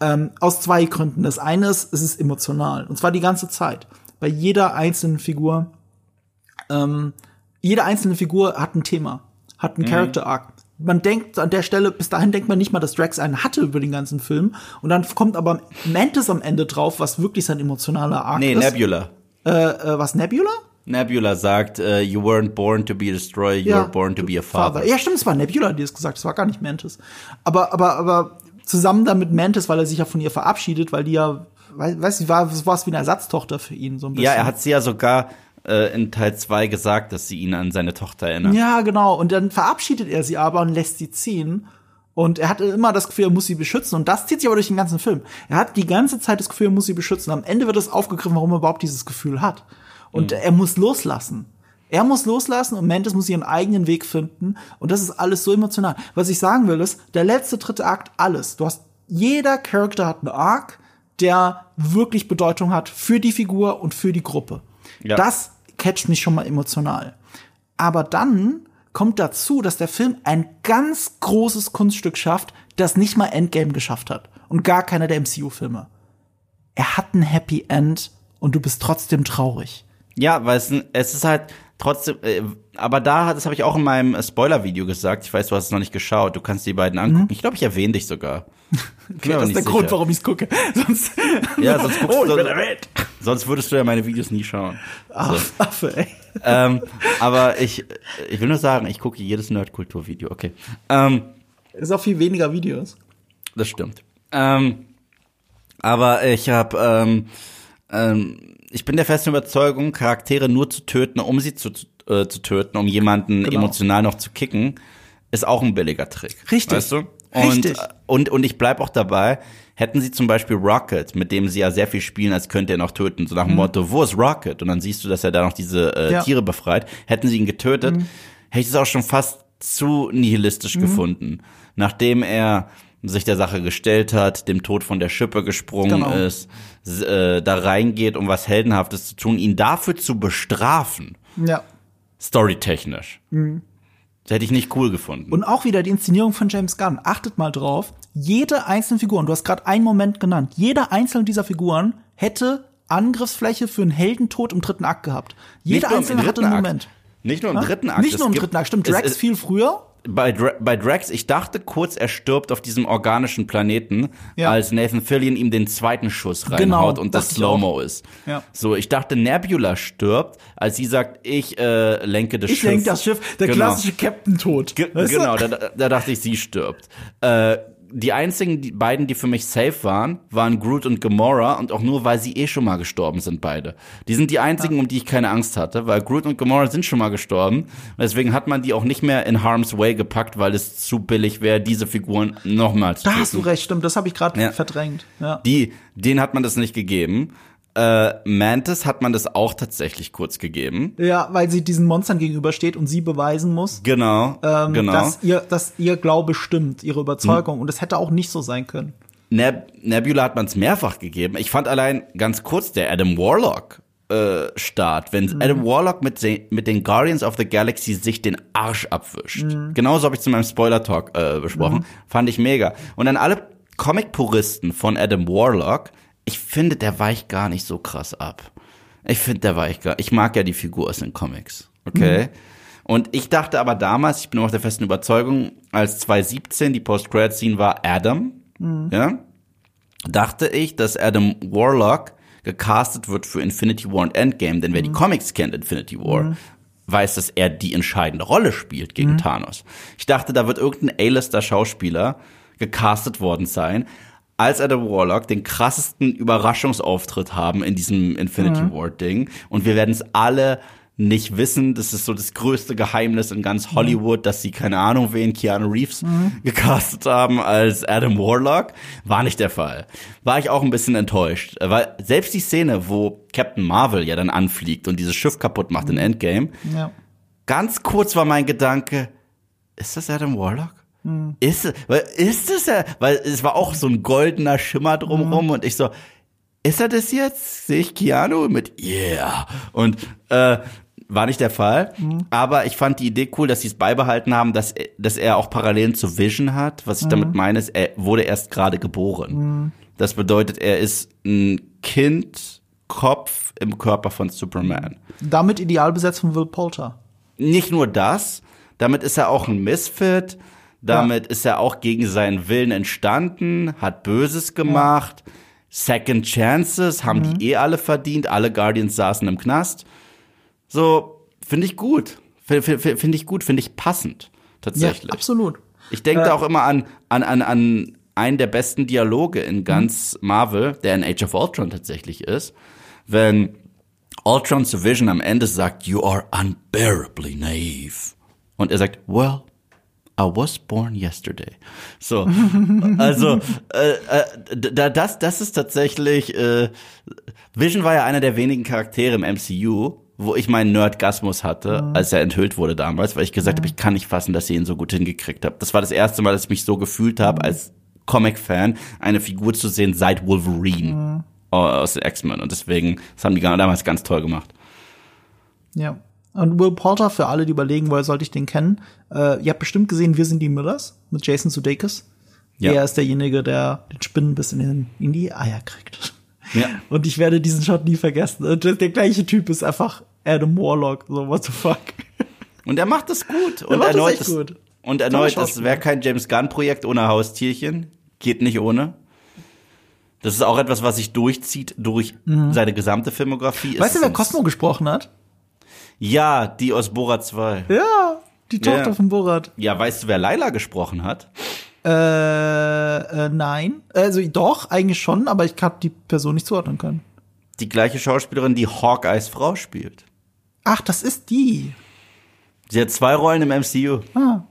Ähm, aus zwei Gründen. Das eine ist, es ist emotional. Und zwar die ganze Zeit. Bei jeder einzelnen Figur. Ähm, jede einzelne Figur hat ein Thema, hat einen Character Arc. Man denkt an der Stelle, bis dahin denkt man nicht mal, dass Drax einen hatte über den ganzen Film. Und dann kommt aber Mantis am Ende drauf, was wirklich sein emotionaler Arc nee, ist. Nebula. Äh, äh, was, Nebula? Nebula sagt, äh, you weren't born to be a destroyer, you were born to be a father. Ja, stimmt, es war Nebula, die es gesagt hat, es war gar nicht Mantis. Aber, aber, aber zusammen dann mit Mantis, weil er sich ja von ihr verabschiedet, weil die ja, weiß, weiß nicht, war, war es wie eine Ersatztochter für ihn, so ein bisschen. Ja, er hat sie ja sogar äh, in Teil 2 gesagt, dass sie ihn an seine Tochter erinnert. Ja, genau. Und dann verabschiedet er sie aber und lässt sie ziehen. Und er hatte immer das Gefühl, er muss sie beschützen. Und das zieht sich aber durch den ganzen Film. Er hat die ganze Zeit das Gefühl, er muss sie beschützen. Am Ende wird es aufgegriffen, warum er überhaupt dieses Gefühl hat. Und er muss loslassen. Er muss loslassen und Mantis muss ihren eigenen Weg finden. Und das ist alles so emotional. Was ich sagen will, ist, der letzte, dritte Akt, alles. Du hast, jeder Charakter hat einen Arc, der wirklich Bedeutung hat für die Figur und für die Gruppe. Ja. Das catcht mich schon mal emotional. Aber dann kommt dazu, dass der Film ein ganz großes Kunststück schafft, das nicht mal Endgame geschafft hat. Und gar keiner der MCU-Filme. Er hat ein Happy End und du bist trotzdem traurig. Ja, weil es, es ist halt trotzdem, äh, aber da, das habe ich auch in meinem äh, Spoiler-Video gesagt. Ich weiß, du hast es noch nicht geschaut. Du kannst die beiden angucken. Ich glaube, ich erwähne dich sogar. Aber das ist der nicht Grund, sicher. warum ich es gucke. Sonst, Ja, sonst guckst oh, du- erwähnt. Sonst würdest du ja meine Videos nie schauen. Ach, Affe, ey. ähm, aber ich, ich will nur sagen, ich gucke jedes Nerdkultur-Video. Okay. Ähm, Ist auch viel weniger Videos. Das stimmt. Ähm, aber ich habe, ähm, ähm, ich bin der festen Überzeugung, Charaktere nur zu töten, um sie zu, äh, zu töten, um jemanden Genau. emotional noch zu kicken, ist auch ein billiger Trick. Richtig. Weißt du? Und, Richtig. Und, und ich bleib auch dabei, hätten sie zum Beispiel Rocket, mit dem sie ja sehr viel spielen, als könnte er noch töten, so nach dem Motto, wo ist Rocket? Und dann siehst du, dass er da noch diese äh, Mhm. Ja. Mhm. Tiere befreit. Hätten sie ihn getötet, hätte ich es auch schon fast zu nihilistisch gefunden. Nachdem er sich der Sache gestellt hat, dem Tod von der Schippe gesprungen Genau. ist, äh, da reingeht, um was Heldenhaftes zu tun, ihn dafür zu bestrafen, Ja. storytechnisch. Das hätte ich nicht cool gefunden. Mhm. Und auch wieder die Inszenierung von James Gunn. Achtet mal drauf. Jede einzelne Figur, und du hast gerade einen Moment genannt, jede einzelne dieser Figuren hätte Angriffsfläche für einen Heldentod im dritten Akt gehabt. Jede einzelne hatte dritten einen. Moment. Nicht nur im Ja? dritten Akt. Nicht nur im dritten Akt, stimmt. Drax ist- viel früher. Bei, Dra bei Drax, ich dachte kurz, er stirbt auf diesem organischen Planeten, Ja. als Nathan Fillion ihm den zweiten Schuss reinhaut Genau, und das ich Slow-Mo ist. Ja. So, ich dachte, Nebula stirbt, als sie sagt, ich äh, lenke das Ich Schiff. lenke das Schiff. Der Genau. klassische Captain-Tod. Ge genau, da, da dachte ich, sie stirbt. Äh, die einzigen die beiden, die für mich safe waren, waren Groot und Gamora und auch nur, weil sie eh schon mal gestorben sind, beide. Die sind die einzigen, um die ich keine Angst hatte, weil Groot und Gamora sind schon mal gestorben. Deswegen hat man die auch nicht mehr in Harm's Way gepackt, weil es zu billig wäre, diese Figuren nochmals zu Da hast du recht, stimmt. Das habe ich gerade Ja. verdrängt. Ja. Die, denen hat man das nicht gegeben. Äh, Mantis hat man das auch tatsächlich kurz gegeben. ja, weil sie diesen Monstern gegenübersteht und sie beweisen muss, Genau, ähm, genau. dass, ihr, dass ihr Glaube stimmt, ihre Überzeugung. Und es hätte auch nicht so sein können. Neb Nebula hat man es mehrfach gegeben. Ich fand allein ganz kurz der Adam Warlock äh, Start, wenn mhm. Adam Warlock mit, den, mit den Guardians of the Galaxy sich den Arsch abwischt. Mhm. Genauso habe ich zu meinem Spoiler Talk äh, besprochen. Mhm. Fand ich mega. Und dann alle Comic-Puristen von Adam Warlock, ich finde, der weicht gar nicht so krass ab. Ich finde, der weicht gar. Ich mag ja die Figur aus den Comics. Okay. Mhm. Und ich dachte aber damals, ich bin auch der festen Überzeugung, als 2017 die Post-Credit-Scene war Adam, mhm. ja, dachte ich, dass Adam Warlock gecastet wird für Infinity War und Endgame, denn wer mhm. die Comics kennt, Infinity War, mhm. weiß, dass er die entscheidende Rolle spielt gegen mhm. Thanos. Ich dachte, da wird irgendein A-Lister-Schauspieler gecastet worden sein, als Adam Warlock den krassesten Überraschungsauftritt haben in diesem Infinity mhm. War Ding und wir werden es alle nicht wissen. Das ist so das größte Geheimnis in ganz Hollywood, mhm. dass sie keine Ahnung wen Keanu Reeves mhm. gecastet haben als Adam Warlock. War nicht der Fall. War ich auch ein bisschen enttäuscht, weil selbst die Szene, wo Captain Marvel ja dann anfliegt und dieses Schiff kaputt macht mhm. in Endgame, ja. ganz kurz war mein Gedanke, ist das Adam Warlock? Mhm. Ist, ist es ja, weil es war auch so ein goldener Schimmer drumherum mhm. und ich so, ist er das jetzt? Sehe ich Keanu mit Yeah. Und äh, war nicht der Fall. Mhm. Aber ich fand die Idee cool, dass sie es beibehalten haben, dass, dass er auch Parallelen zu Vision hat. Was ich mhm. damit meine, ist, er wurde erst gerade geboren. Mhm. Das bedeutet, er ist ein Kind, Kopf im Körper von Superman. Damit ideal besetzt von Will Poulter. Nicht nur das, damit ist er auch ein Misfit. Damit ja. ist er auch gegen seinen Willen entstanden, hat Böses gemacht. Ja. Second Chances haben mhm. die eh alle verdient. Alle Guardians saßen im Knast. So, finde ich gut. Finde find ich gut, finde ich passend. Tatsächlich. Ja, absolut. Ich denke äh, auch immer an, an, an, an einen der besten Dialoge in ganz mhm. Marvel, der in Age of Ultron tatsächlich ist. Wenn Ultron zu Vision am Ende sagt, you are unbearably naive. Und er sagt, well, I was born yesterday. So, also äh, äh, das, das ist tatsächlich. Äh, Vision war ja einer der wenigen Charaktere im MCU, wo ich meinen Nerdgasmus hatte, mhm. als er enthüllt wurde damals, weil ich gesagt mhm. habe, ich kann nicht fassen, dass ihr ihn so gut hingekriegt habt. Das war das erste Mal, dass ich mich so gefühlt habe, mhm. als Comic-Fan eine Figur zu sehen seit Wolverine mhm. aus X-Men. Und deswegen, das haben die damals ganz toll gemacht. Ja. Und Will Porter, für alle, die überlegen, woher sollte ich den kennen, äh, ihr habt bestimmt gesehen, Wir sind die Millers mit Jason Sudeikis. Ja. Er ist derjenige, der den Spinnenbiss in, den, in die Eier kriegt. Ja. Und ich werde diesen Shot nie vergessen. Der gleiche Typ ist einfach Adam Warlock. So, what the fuck. Und er macht das gut. Und erneut, das gut. Und erneut, das wäre kein James Gunn-Projekt ohne Haustierchen. Geht nicht ohne. Das ist auch etwas, was sich durchzieht durch mhm. seine gesamte Filmografie. Weißt du, wer Cosmo gesprochen hat? Ja, die aus Borat 2. Ja, die Tochter ja. von Borat. Ja, weißt du, wer Laila gesprochen hat? Äh, äh, nein. Also doch, eigentlich schon, aber ich habe die Person nicht zuordnen können. Die gleiche Schauspielerin, die Hawkeyes Frau spielt. Ach, das ist die. Sie hat zwei Rollen im MCU. Ah.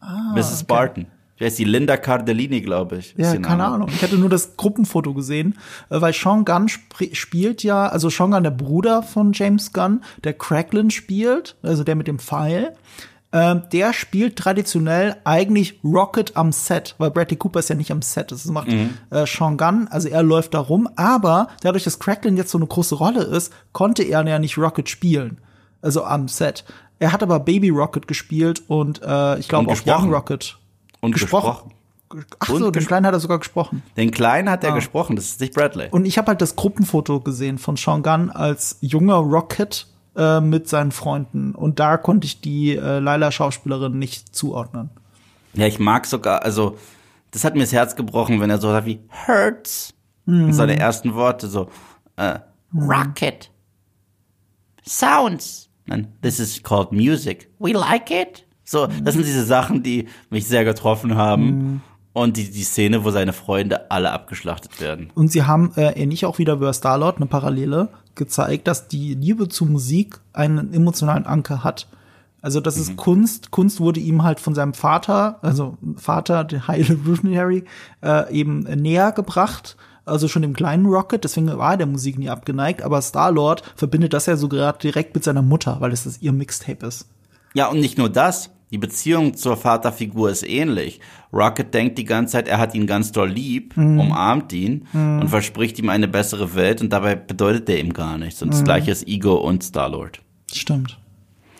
ah Mrs. Okay. Barton. Wer ist die Linda Cardellini, glaube ich. Ja, keine Ahnung. Ich hatte nur das Gruppenfoto gesehen, äh, weil Sean Gunn sp spielt ja, also Sean Gunn, der Bruder von James Gunn, der Cracklin spielt, also der mit dem Pfeil. Äh, der spielt traditionell eigentlich Rocket am Set, weil Bradley Cooper ist ja nicht am Set. Das macht mhm. äh, Sean Gunn, also er läuft da rum. Aber dadurch, dass Cracklin jetzt so eine große Rolle ist, konnte er ja nicht Rocket spielen. Also am Set. Er hat aber Baby Rocket gespielt und äh, ich glaube auch Young Rocket. Und gesprochen. gesprochen. Ach so, den Kleinen hat er sogar gesprochen. Den Kleinen hat er ah. gesprochen, das ist nicht Bradley. Und ich habe halt das Gruppenfoto gesehen von Sean Gunn als junger Rocket äh, mit seinen Freunden. Und da konnte ich die äh, Laila-Schauspielerin nicht zuordnen. Ja, ich mag sogar, also, das hat mir das Herz gebrochen, wenn er so sagt wie Hurts. Mhm. Seine ersten Worte so, äh, Rocket. Sounds. And this is called music. We like it. So, das sind diese Sachen, die mich sehr getroffen haben. Mhm. Und die, die Szene, wo seine Freunde alle abgeschlachtet werden. Und sie haben äh, ähnlich auch wieder über Starlord eine Parallele gezeigt, dass die Liebe zu Musik einen emotionalen Anker hat. Also das mhm. ist Kunst. Kunst wurde ihm halt von seinem Vater, also Vater, der High Evolutionary, äh, eben näher gebracht. Also schon dem kleinen Rocket, deswegen war er der Musik nie abgeneigt. Aber Star-Lord verbindet das ja so gerade direkt mit seiner Mutter, weil es das ihr Mixtape ist. Ja, und nicht nur das Die Beziehung zur Vaterfigur ist ähnlich. Rocket denkt die ganze Zeit, er hat ihn ganz doll lieb, Mhm. umarmt ihn und verspricht ihm eine bessere Welt und dabei bedeutet er ihm gar nichts. Und das Mhm. gleiche ist Ego und Star-Lord. Stimmt.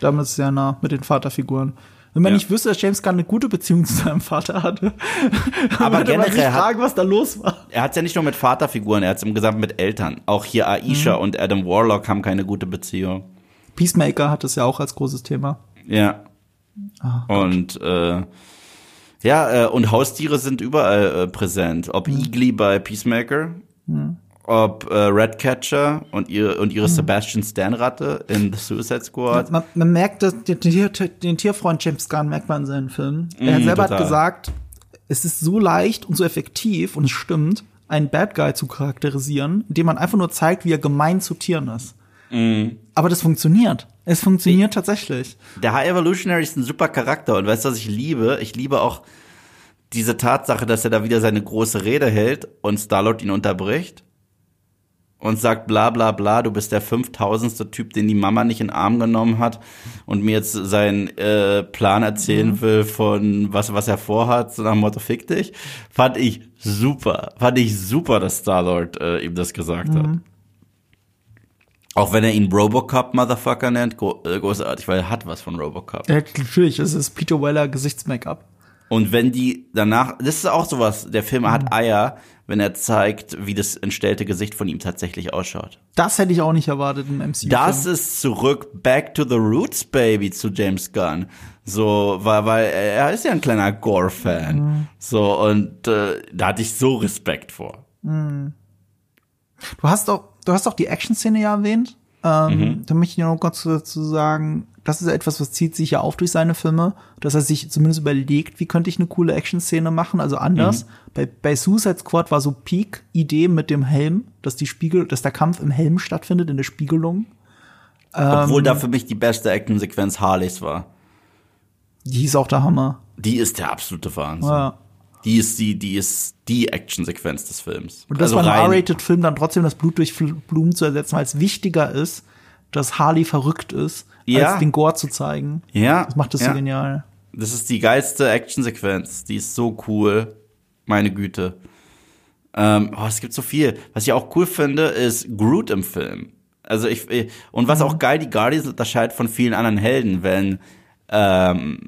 Damit ist es sehr nah mit den Vaterfiguren. Wenn man Ja. nicht wüsste, dass James Gunn eine gute Beziehung zu seinem Vater hatte, Aber würde man sich generell hat- fragen, was da los war. Er hat es ja nicht nur mit Vaterfiguren, er hat es im Gesamten mit Eltern. Auch hier Aisha Mhm. und Adam Warlock haben keine gute Beziehung. Peacemaker hat es ja auch als großes Thema. Ja. Ah, und äh, ja, äh, und Haustiere sind überall äh, präsent. Ob Mhm. Igly bei Peacemaker, ob äh, Redcatcher und ihre, und Mhm. ihre Sebastian Stan-Ratte in The Suicide Squad. Man, man merkt, dass den, den Tierfreund James Gunn merkt man in seinen Filmen. er Mm, selber hat total. gesagt, es ist so leicht und so effektiv und es stimmt, einen Bad Guy zu charakterisieren, indem man einfach nur zeigt, wie er gemein zu Tieren ist. Mm. Aber das funktioniert. Es funktioniert tatsächlich. Der High Evolutionary ist ein super Charakter und weißt du, was ich liebe? Ich liebe auch diese Tatsache, dass er da wieder seine große Rede hält und Starlord ihn unterbricht und sagt bla bla bla, du bist der 5000. Typ, den die Mama nicht in den Arm genommen hat und mir jetzt seinen äh, Plan erzählen will von was, was er vorhat, so nach dem Motto, fick dich. Fand ich super. Fand ich super, dass Starlord äh, ihm das gesagt hat. Auch wenn er ihn Robocop Motherfucker nennt, gro äh, großartig, weil er hat was von Robocop. Ja, natürlich, es ist Peter Weller Gesichtsmake-up. Und wenn die danach, das ist auch sowas, der Film hat Eier, wenn er zeigt, wie das entstellte Gesicht von ihm tatsächlich ausschaut. Das hätte ich auch nicht erwartet im MCU. Das ist zurück back to the roots, baby, zu James Gunn. So, weil, weil er ist ja ein kleiner Gore-Fan. So, und äh, da hatte ich so Respekt vor. Du hast doch, du hast doch die Action-Szene ja erwähnt. Ähm, Mhm. Da möchte ich noch kurz dazu sagen, das ist etwas, was zieht sich ja auf durch seine Filme, dass er sich zumindest überlegt, wie könnte ich eine coole Action-Szene machen, also anders. Mhm. Bei, bei Suicide Squad war so Peak-Idee mit dem Helm, dass die Spiegel, dass der Kampf im Helm stattfindet, in der Spiegelung. Obwohl Ähm. da für mich die beste Action-Sequenz Harleys war. Die ist auch der Hammer. Die ist der absolute Wahnsinn. Ja. Die ist die, die ist die Action-Sequenz des Films. Und das Also rein- R-Rated-Film, dann trotzdem das Blut durch Blumen zu ersetzen, weil es wichtiger ist, dass Harley verrückt ist, Ja. als den Gore zu zeigen. Ja. Das macht das ja. so genial. Das ist die geilste Actionsequenz. Die ist so cool. Meine Güte. Ähm, oh, es gibt so viel. Was ich auch cool finde, ist Groot im Film. Also ich, und was auch geil die Guardians unterscheidet von vielen anderen Helden, wenn ähm,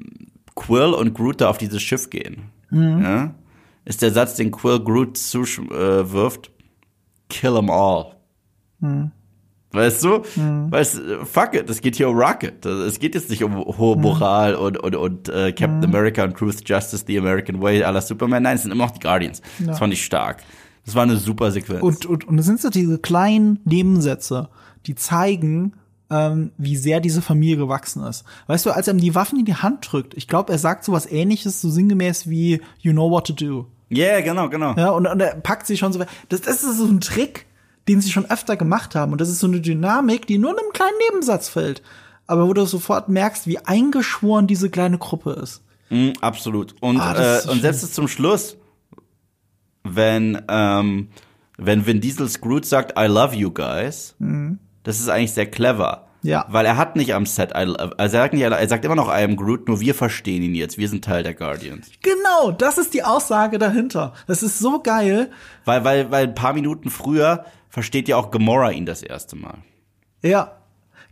Quill und Groot da auf dieses Schiff gehen. Ja? Ist der Satz, den Quill Groot zuwirft, kill them all. Weißt du? Weißt du, fuck it, es geht hier um Rocket. Es geht jetzt nicht um hohe Moral und, und, und äh, Captain America und Truth, Justice, The American Way la Superman. Nein, es sind immer noch die Guardians. Das fand ich stark. Das war eine super Sequenz. Und, und, und es sind so diese kleinen Nebensätze, die zeigen, ähm, wie sehr diese Familie gewachsen ist. Weißt du, als er ihm die Waffen in die Hand drückt, ich glaube, er sagt so was ähnliches, so sinngemäß wie You know what to do. yeah, genau, genau. Ja, und, und er packt sich schon so. Das, das ist so ein Trick, den sie schon öfter gemacht haben. Und das ist so eine Dynamik, die nur in einem kleinen Nebensatz fällt. Aber wo du sofort merkst, wie eingeschworen diese kleine Gruppe ist. Mm, absolut. Und, Ah, so äh, und selbst bis zum Schluss, wenn, ähm, wenn Vin Diesel's Groot sagt, I love you guys, das ist eigentlich sehr clever. Ja. Weil er hat nicht am Set, also er sagt, nicht, er sagt immer noch I am Groot, nur wir verstehen ihn jetzt. Wir sind Teil der Guardians. Genau, das ist die Aussage dahinter. Das ist so geil. Weil, weil, weil ein paar Minuten früher versteht ja auch Gamora ihn das erste Mal. Ja.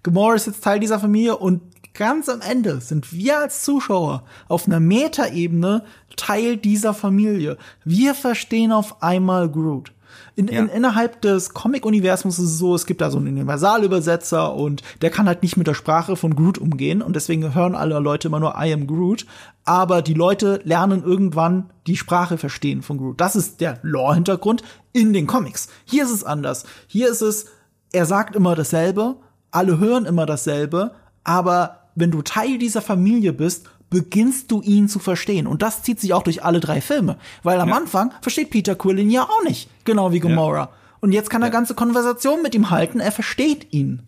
Gamora ist jetzt Teil dieser Familie und ganz am Ende sind wir als Zuschauer auf einer Metaebene Teil dieser Familie. Wir verstehen auf einmal Groot. In, Ja. in, innerhalb des Comic-Universums ist es so, es gibt da so einen Universalübersetzer und der kann halt nicht mit der Sprache von Groot umgehen und deswegen hören alle Leute immer nur I am Groot. Aber die Leute lernen irgendwann die Sprache verstehen von Groot. Das ist der Lore-Hintergrund in den Comics. Hier ist es anders. Hier ist es, er sagt immer dasselbe, alle hören immer dasselbe, aber wenn du Teil dieser Familie bist, beginnst du ihn zu verstehen. Und das zieht sich auch durch alle drei Filme. Weil am Anfang versteht Peter Quill ihn ja auch nicht. Genau wie Gamora. Und jetzt kann er ganze Konversation mit ihm halten, er versteht ihn.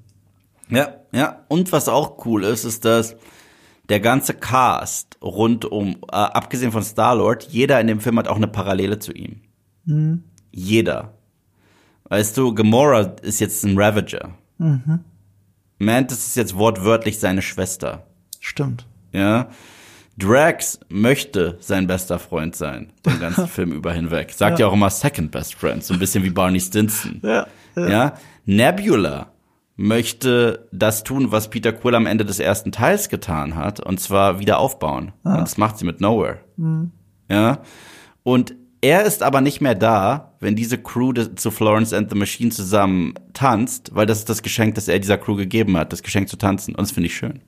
Ja, ja. Und was auch cool ist, ist, dass der ganze Cast rund um, äh, abgesehen von Star-Lord, jeder in dem Film hat auch eine Parallele zu ihm. Jeder. Weißt du, Gamora ist jetzt ein Ravager. Mantis ist jetzt wortwörtlich seine Schwester. Stimmt. Ja. Drax möchte sein bester Freund sein, den ganzen Film über hinweg. Sagt ja. ja. auch immer Second Best Friend, so ein bisschen wie Barney Stinson. Ja, ja. ja? Nebula möchte das tun, was Peter Quill am Ende des ersten Teils getan hat, und zwar wieder aufbauen. Ah. Und das macht sie mit Nowhere. Mhm. Ja. Und er ist aber nicht mehr da, wenn diese Crew zu Florence and the Machine zusammen tanzt, weil das ist das Geschenk, das er dieser Crew gegeben hat, das Geschenk zu tanzen. Und das finde ich schön.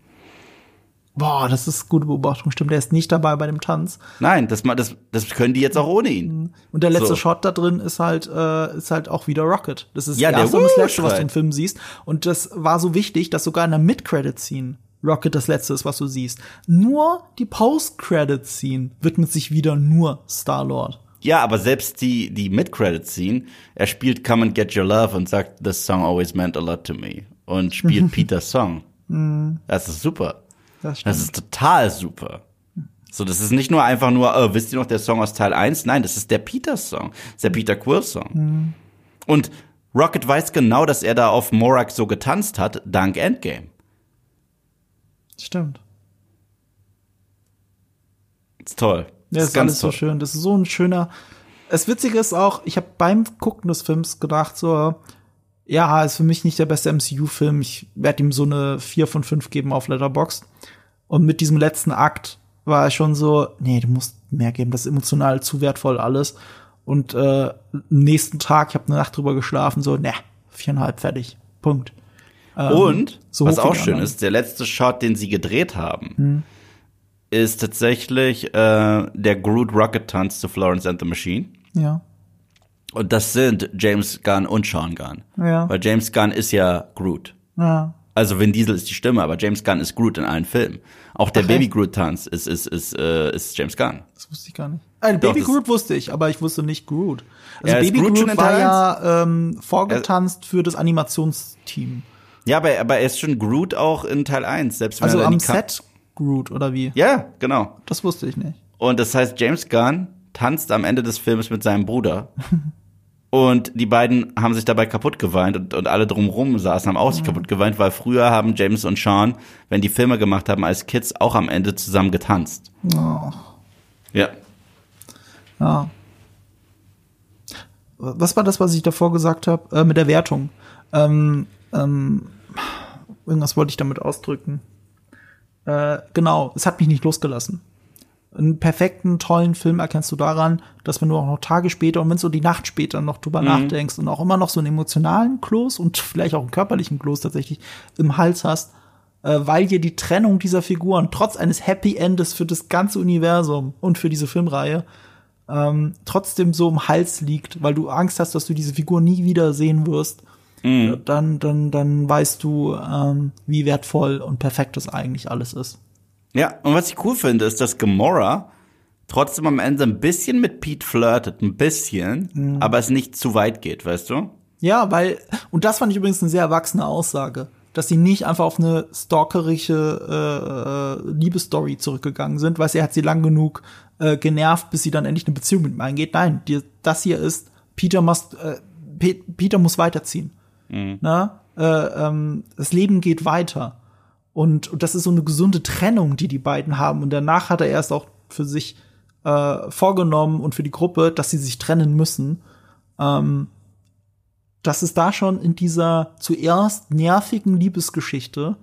Boah, das ist gute Beobachtung. Stimmt, der ist nicht dabei bei dem Tanz. Nein, das, das, das können die jetzt auch ohne ihn. Mhm. Und der letzte so. Shot da drin ist halt, äh, ist halt auch wieder Rocket. Das ist ja, das erste und das letzte, was du im Film siehst. Und das war so wichtig, dass sogar in der Mid-Credit-Scene Rocket das letzte ist, was du siehst. Nur die Post-Credit-Scene widmet sich wieder nur Star-Lord. Ja, aber selbst die, die Mid-Credit-Scene, er spielt Come and Get Your Love und sagt, This song always meant a lot to me. Und spielt Peters Song. Mhm. Das ist super. Das, das, ist total super. So, das ist nicht nur einfach nur, oh, wisst ihr noch der Song aus Teil 1? Nein, das ist der Peters-Song. Das ist der Peter Quill-Song. Mhm. Und Rocket weiß genau, dass er da auf Morak so getanzt hat, dank Endgame. Stimmt. ist toll. Ja, das ist ganz toll. so schön. Das ist so ein schöner. Das Witzige ist auch, ich habe beim Gucken des Films gedacht, so, ja, ist für mich nicht der beste MCU-Film. Ich werde ihm so eine 4 von 5 geben auf Letterboxd. Und mit diesem letzten Akt war er schon so, nee, du musst mehr geben, das ist emotional zu wertvoll alles. Und äh, nächsten Tag, ich habe eine Nacht drüber geschlafen, so, ne, viereinhalb fertig. Punkt. Ähm, Und, so was auch schön ist, der letzte Shot, den sie gedreht haben, hm ist tatsächlich äh, der Groot Rocket Tanz zu Florence and the Machine. Ja. Und das sind James Gunn und Sean Gunn. Ja. Weil James Gunn ist ja Groot. Ja. Also Vin Diesel ist die Stimme, aber James Gunn ist Groot in allen Filmen. Auch der Ach, Baby Groot Tanz ist ist ist äh, ist James Gunn. Das wusste ich gar nicht. Äh, Baby Groot wusste ich, aber ich wusste nicht Groot. Also ja, Baby Groot, Groot war ja ähm, vorgetanzt für das Animationsteam. Ja, aber, aber er ist schon Groot auch in Teil 1, selbst wenn also er am Set Groot oder wie? Ja, genau. Das wusste ich nicht. Und das heißt, James Gunn tanzt am Ende des Films mit seinem Bruder. und die beiden haben sich dabei kaputt geweint und, und alle drumherum saßen, haben auch sich mhm. kaputt geweint, weil früher haben James und Sean, wenn die Filme gemacht haben als Kids, auch am Ende zusammen getanzt. Oh. Ja. Ja. Was war das, was ich davor gesagt habe, äh, mit der Wertung? Ähm, ähm, irgendwas wollte ich damit ausdrücken. Äh, genau, es hat mich nicht losgelassen. Einen perfekten, tollen Film erkennst du daran, dass wenn du auch noch Tage später und wenn du so die Nacht später noch drüber mhm. nachdenkst und auch immer noch so einen emotionalen Kloß und vielleicht auch einen körperlichen Kloß tatsächlich im Hals hast, äh, weil dir die Trennung dieser Figuren trotz eines Happy Endes für das ganze Universum und für diese Filmreihe ähm, trotzdem so im Hals liegt, weil du Angst hast, dass du diese Figur nie wieder sehen wirst mhm. dann, dann, dann weißt du, ähm, wie wertvoll und perfekt das eigentlich alles ist. Ja, und was ich cool finde, ist, dass Gamora trotzdem am Ende ein bisschen mit Pete flirtet, ein bisschen, mhm. aber es nicht zu weit geht, weißt du? Ja, weil, und das fand ich übrigens eine sehr erwachsene Aussage, dass sie nicht einfach auf eine stalkerische äh, äh, Liebesstory zurückgegangen sind, weil sie hat sie lang genug äh, genervt, bis sie dann endlich eine Beziehung mit ihm eingeht. Nein, die, das hier ist, Peter muss, äh, Peter muss weiterziehen. Mhm. Na? Äh, ähm, das Leben geht weiter. Und, und das ist so eine gesunde Trennung, die die beiden haben. Und danach hat er erst auch für sich äh, vorgenommen und für die Gruppe, dass sie sich trennen müssen. Ähm, das ist da schon in dieser zuerst nervigen Liebesgeschichte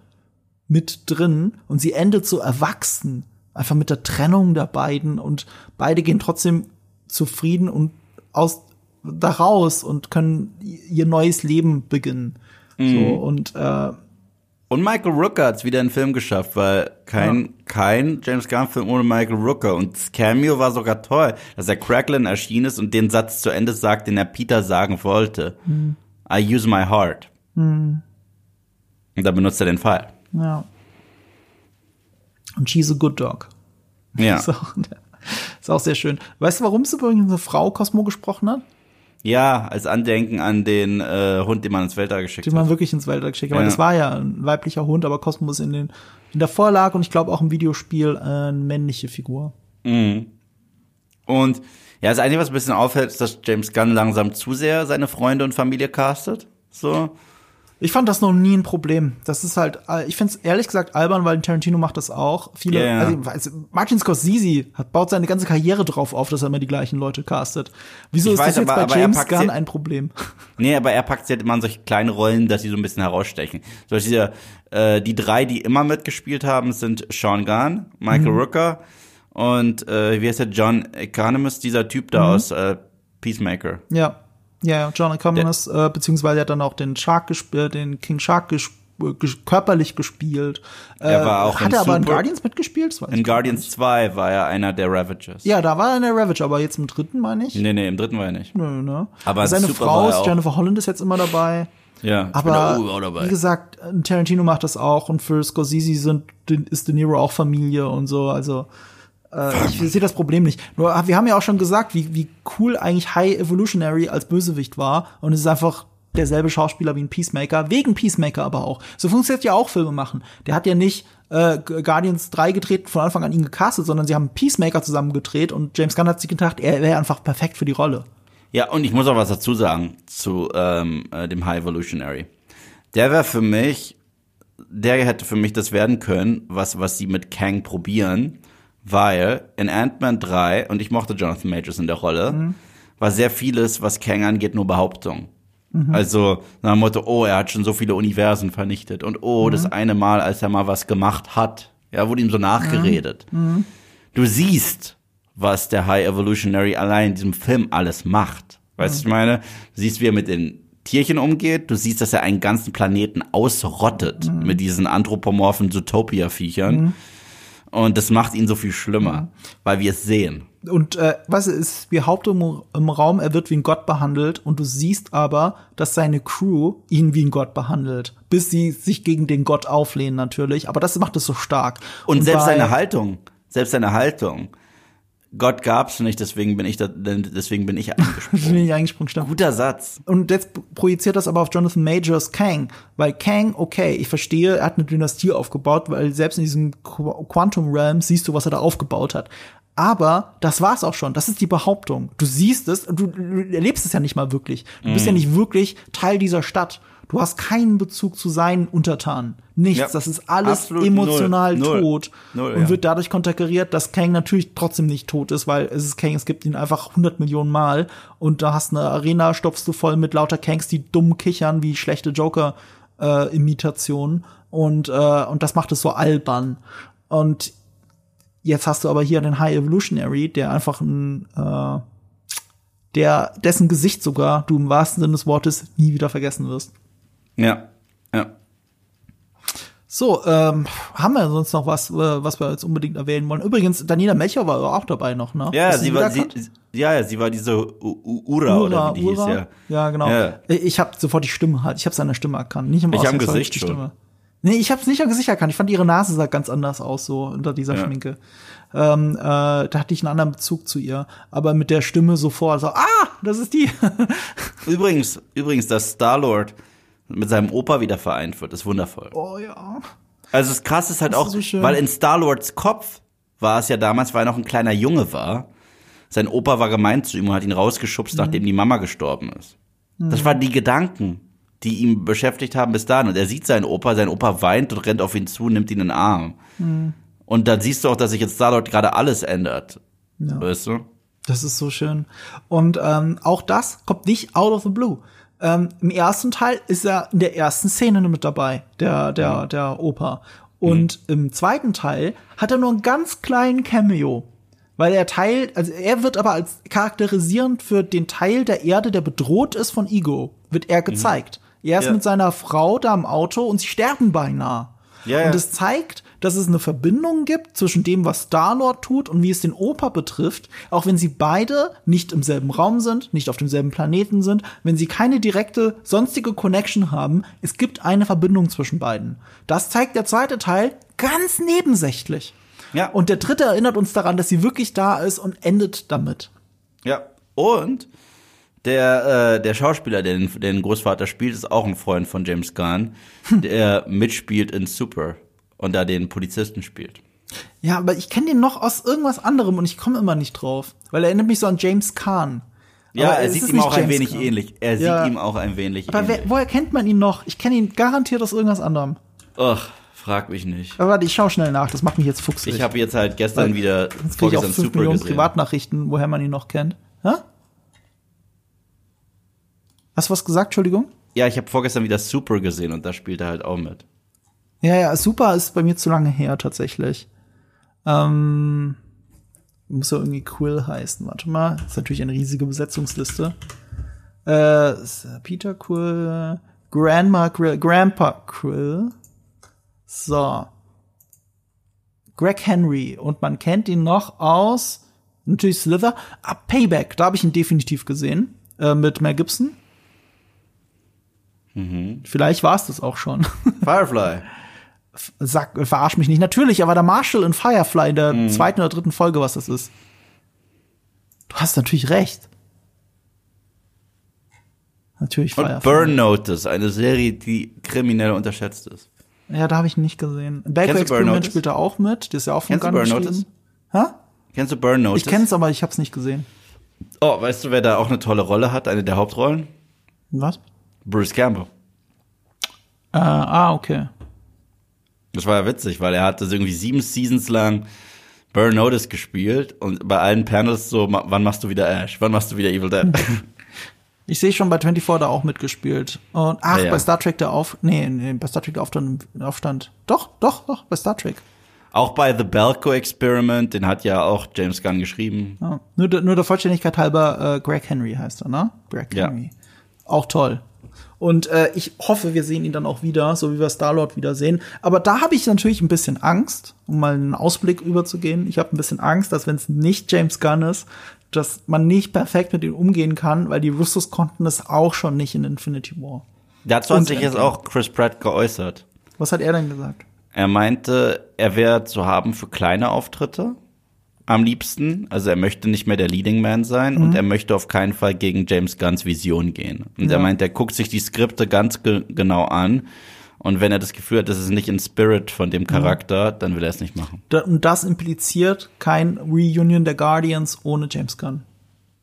mit drin und sie endet so erwachsen, einfach mit der Trennung der beiden und beide gehen trotzdem zufrieden und aus daraus und können ihr neues Leben beginnen. Mhm. So, und äh, und Michael Rooker hat es wieder in den Film geschafft, weil kein, ja. kein James Gunn-Film ohne Michael Rooker. Und das Cameo war sogar toll, dass er Cracklin erschienen ist und den Satz zu Ende sagt, den er Peter sagen wollte. Mhm. I use my heart. Mhm. Und da benutzt er den Fall. Ja. Und she's a good dog. Ja. Ist auch, ist auch sehr schön. Weißt du, warum es übrigens eine Frau Cosmo gesprochen hat? Ja, als Andenken an den äh, Hund, den man ins Weltall geschickt den hat. Den man wirklich ins Weltall geschickt hat. Ja. das war ja ein weiblicher Hund, aber Cosmos in, den, in der Vorlage und ich glaube auch im Videospiel äh, eine männliche Figur. Mhm. Und ja, das Einzige, was ein bisschen auffällt, ist, dass James Gunn langsam zu sehr seine Freunde und Familie castet. So. Ich fand das noch nie ein Problem. Das ist halt, äh, ich find's ehrlich gesagt albern, weil Tarantino macht das auch. Viele, ja. also, Martin Scorsese hat, baut seine ganze Karriere drauf auf, dass er immer die gleichen Leute castet. Wieso Ich ist weiß, das jetzt aber- bei aber er James Gunn ein Problem? Nee, aber er packt sie halt immer in solche kleine Rollen, dass sie so ein bisschen herausstechen. So diese, äh, die drei, die immer mitgespielt haben, sind Sean Gunn, Michael Mhm. Rooker und äh, wie heißt der John Economist, dieser Typ Mhm. da aus äh, Peacemaker. Ja. Ja, John Economist, äh, beziehungsweise er hat dann auch den Shark gespielt, den King Shark gesp ges körperlich gespielt. Äh, Er war auch hat in er aber in Guardians mitgespielt? In Guardians nicht. 2 war er einer der Ravagers. Ja, da war er in der Ravage, aber jetzt im dritten meine ich. Nee, nee, im dritten war er nicht. Nö, ne? Aber seine Super Frau ist. Jennifer Holland ist jetzt immer dabei. Ja, Aber ich bin da wie gesagt, Tarantino macht das auch und für Scorsese sind, ist De Niro auch Familie und so. Also äh, ich sehe das Problem nicht. Nur wir haben ja auch schon gesagt, wie, wie cool eigentlich High Evolutionary als Bösewicht war und es ist einfach derselbe Schauspieler wie ein Peacemaker, wegen Peacemaker aber auch. So funktioniert ja auch Filme machen. Der hat ja nicht äh, Guardians 3 gedreht, von Anfang an ihn gecastet, sondern sie haben Peacemaker zusammen gedreht und James Gunn hat sich gedacht, er wäre einfach perfekt für die Rolle. Ja, und ich muss auch was dazu sagen zu ähm, äh, dem High Evolutionary. Der wäre für mich, der hätte für mich das werden können, was, was sie mit Kang probieren, weil in Ant-Man 3, und ich mochte Jonathan Majors in der Rolle, war sehr vieles, was Kang angeht, nur Behauptung. Also nach dem Motto, oh, er hat schon so viele Universen vernichtet und oh, das eine Mal, als er mal was gemacht hat, ja, wurde ihm so nachgeredet. Du siehst, was der High Evolutionary allein in diesem Film alles macht. Weißt du, was ich meine? Du siehst, wie er mit den Tierchen umgeht. Du siehst, dass er einen ganzen Planeten ausrottet mit diesen anthropomorphen Zootopia-Viechern. Und das macht ihn so viel schlimmer, weil wir es sehen. Und äh, was ist behauptet im, im Raum, er wird wie ein Gott behandelt und du siehst aber, dass seine Crew ihn wie ein Gott behandelt, bis sie sich gegen den Gott auflehnen natürlich. Aber das macht es so stark. Und, selbst bei- seine Haltung, selbst seine Haltung. Gott gab's nicht, deswegen bin ich da, deswegen bin ich angesprochen. bin ich eingesprungen, stimmt. Guter Satz. Und jetzt projiziert das aber auf Jonathan Majors Kang, weil Kang, okay, ich verstehe, er hat eine Dynastie aufgebaut, weil selbst in diesem Qu- Quantum Realm siehst du, was er da aufgebaut hat. Aber das war's auch schon. Das ist die Behauptung. Du siehst es, du, du erlebst es ja nicht mal wirklich. Du bist ja nicht wirklich Teil dieser Stadt. Du hast keinen Bezug zu seinen Untertanen. Nichts. Ja, das ist alles absolut emotional null. Tot Null, und ja. wird dadurch konterkariert, dass Kang natürlich trotzdem nicht tot ist, weil es ist Kang, es gibt ihn einfach 100 Millionen Mal und da hast eine Arena, stopfst du voll mit lauter Kangs, die dumm kichern wie schlechte Joker-Imitationen und, äh, und das macht es so albern. Und jetzt hast du aber hier den High Evolutionary, der einfach ein, äh, der, dessen Gesicht sogar du im wahrsten Sinne des Wortes nie wieder vergessen wirst. Ja, ja. So, ähm, haben wir sonst noch was, äh, was wir jetzt unbedingt erwähnen wollen? Übrigens, Daniela Melcher war auch dabei noch, ne? Ja, du sie war, sie, ja, ja, sie war diese U U Ura, oder wie die hieß, ja. ja, genau. Ja. Ich habe sofort die Stimme halt, ich habe seine Stimme erkannt, nicht im Ich am Gesicht die schon. Stimme. Nee, ich habe es nicht am Gesicht erkannt. Ich fand ihre Nase sah ganz anders aus so unter dieser Ja. Schminke. Ähm, äh, da hatte ich einen anderen Bezug zu ihr, aber mit der Stimme sofort so, ah, das ist die. Übrigens, übrigens, dass Star-Lord mit seinem Opa wieder vereint wird, ist wundervoll. oh ja. Also das krass ist halt Das auch, ist so weil in Star-Lords Kopf war es ja damals, weil er noch ein kleiner Junge war. Sein Opa war gemeint zu ihm und hat ihn rausgeschubst, Mhm. nachdem die Mama gestorben ist. Das waren die Gedanken, die ihn beschäftigt haben bis dahin. Und er sieht seinen Opa, sein Opa weint und rennt auf ihn zu, nimmt ihn in den Arm. Mhm. Und dann siehst du auch, dass sich jetzt Star-Lord gerade alles ändert. Ja. Weißt du? Das ist so schön. Und ähm, auch das kommt nicht out of the blue. Ähm, Im ersten Teil ist er in der ersten Szene mit dabei, der, der, der Opa. Und im zweiten Teil hat er nur einen ganz kleinen Cameo. Weil er Teil, also er wird aber als charakterisierend für den Teil der Erde, der bedroht ist von Ego, wird er gezeigt. Er ist Ja. mit seiner Frau da im Auto und sie sterben beinahe. Ja, ja. Und es zeigt, dass es eine Verbindung gibt zwischen dem, was Star-Lord tut und wie es den Opa betrifft, auch wenn sie beide nicht im selben Raum sind, nicht auf demselben Planeten sind, wenn sie keine direkte sonstige Connection haben, es gibt eine Verbindung zwischen beiden. Das zeigt der zweite Teil ganz nebensächlich. Ja. Und der dritte erinnert uns daran, dass sie wirklich da ist und endet damit. Ja. Und der, äh, der Schauspieler, der den, den Großvater spielt, ist auch ein Freund von James Gunn, der mitspielt in Super und da den Polizisten spielt. Ja, aber ich kenne den noch aus irgendwas anderem und ich komme immer nicht drauf, weil er erinnert mich so an James Kahn. Ja, Aber er sieht ihm auch ein James wenig Gunn. ähnlich. Er Ja. sieht ihm auch ein wenig Aber ähnlich. woher kennt man ihn noch? Ich kenne ihn garantiert aus irgendwas anderem. Ach, frag mich nicht. Aber warte, ich schau schnell nach, das macht mich jetzt fuchsig. Ich habe jetzt halt gestern Weil- wieder Jetzt kriege ich auch vorgestern 5 Super Millionen gesehen. Privatnachrichten, woher man ihn noch kennt. Hä? Hast du was gesagt, Entschuldigung? Ja, ich habe vorgestern wieder Super gesehen und da spielt er halt auch mit. Ja, ja, Super ist bei mir zu lange her, tatsächlich. Ähm, muss ja irgendwie Quill heißen. Warte mal, ist natürlich eine riesige Besetzungsliste. Äh, ist Peter Quill, Grandma Quill, Grandpa Quill. So. Greg Henry. Und man kennt ihn noch aus, natürlich Slither. Ah, Payback, da habe ich ihn definitiv gesehen. Äh, mit Mel Gibson. Vielleicht war es das auch schon. Firefly. Sag, verarsch mich nicht. Natürlich, er war der Marshall in Firefly in der zweiten oder dritten Folge, was das ist. Du hast natürlich recht. Natürlich Und Firefly. Burn Notice, eine Serie, die kriminell unterschätzt ist. Ja, da habe ich nicht gesehen. Baker Experiment Notice? spielt er auch mit. Der ist ja auch von Kennst du Burn. Notice? Hä? Kennst du Burn Notice? Ich kenn's, aber ich hab's nicht gesehen. Oh, weißt du, wer da auch eine tolle Rolle hat? Eine der Hauptrollen? Was? Bruce Campbell. Äh, ah, okay. Das war ja witzig, weil er hatte so irgendwie sieben Seasons lang Burn Notice gespielt und bei allen Panels so, wann machst du wieder Ash? Wann machst du wieder Evil Dead? Ich sehe schon bei 24 da auch mitgespielt. Und ach, Ja, ja. bei Star Trek der Auf nee, nee, bei Star Trek der Aufstand, Aufstand. Doch, doch, doch, bei Star Trek. auch bei The Belko Experiment, den hat ja auch James Gunn geschrieben. Ja. Nur, der- nur der Vollständigkeit halber, äh, Greg Henry heißt er, ne? Greg. Henry. Auch toll. Und äh, ich hoffe, wir sehen ihn dann auch wieder, so wie wir Star-Lord wiedersehen. Aber da habe ich natürlich ein bisschen Angst, um mal einen Ausblick überzugehen. Ich habe ein bisschen Angst, dass wenn es nicht James Gunn ist, dass man nicht perfekt mit ihm umgehen kann, weil die Russos konnten es auch schon nicht in Infinity War. Dazu hat sich jetzt auch Chris Pratt geäußert. Was hat er denn gesagt? Er meinte, er wäre zu haben für kleine Auftritte am liebsten. Also er möchte nicht mehr der Leading Man sein und er möchte auf keinen Fall gegen James Gunns Vision gehen. Und er Ja. meint, er guckt sich die Skripte ganz ge genau an. Und wenn er das Gefühl hat, das ist nicht in Spirit von dem Charakter, dann will er es nicht machen. Da, und das impliziert kein Reunion der Guardians ohne James Gunn.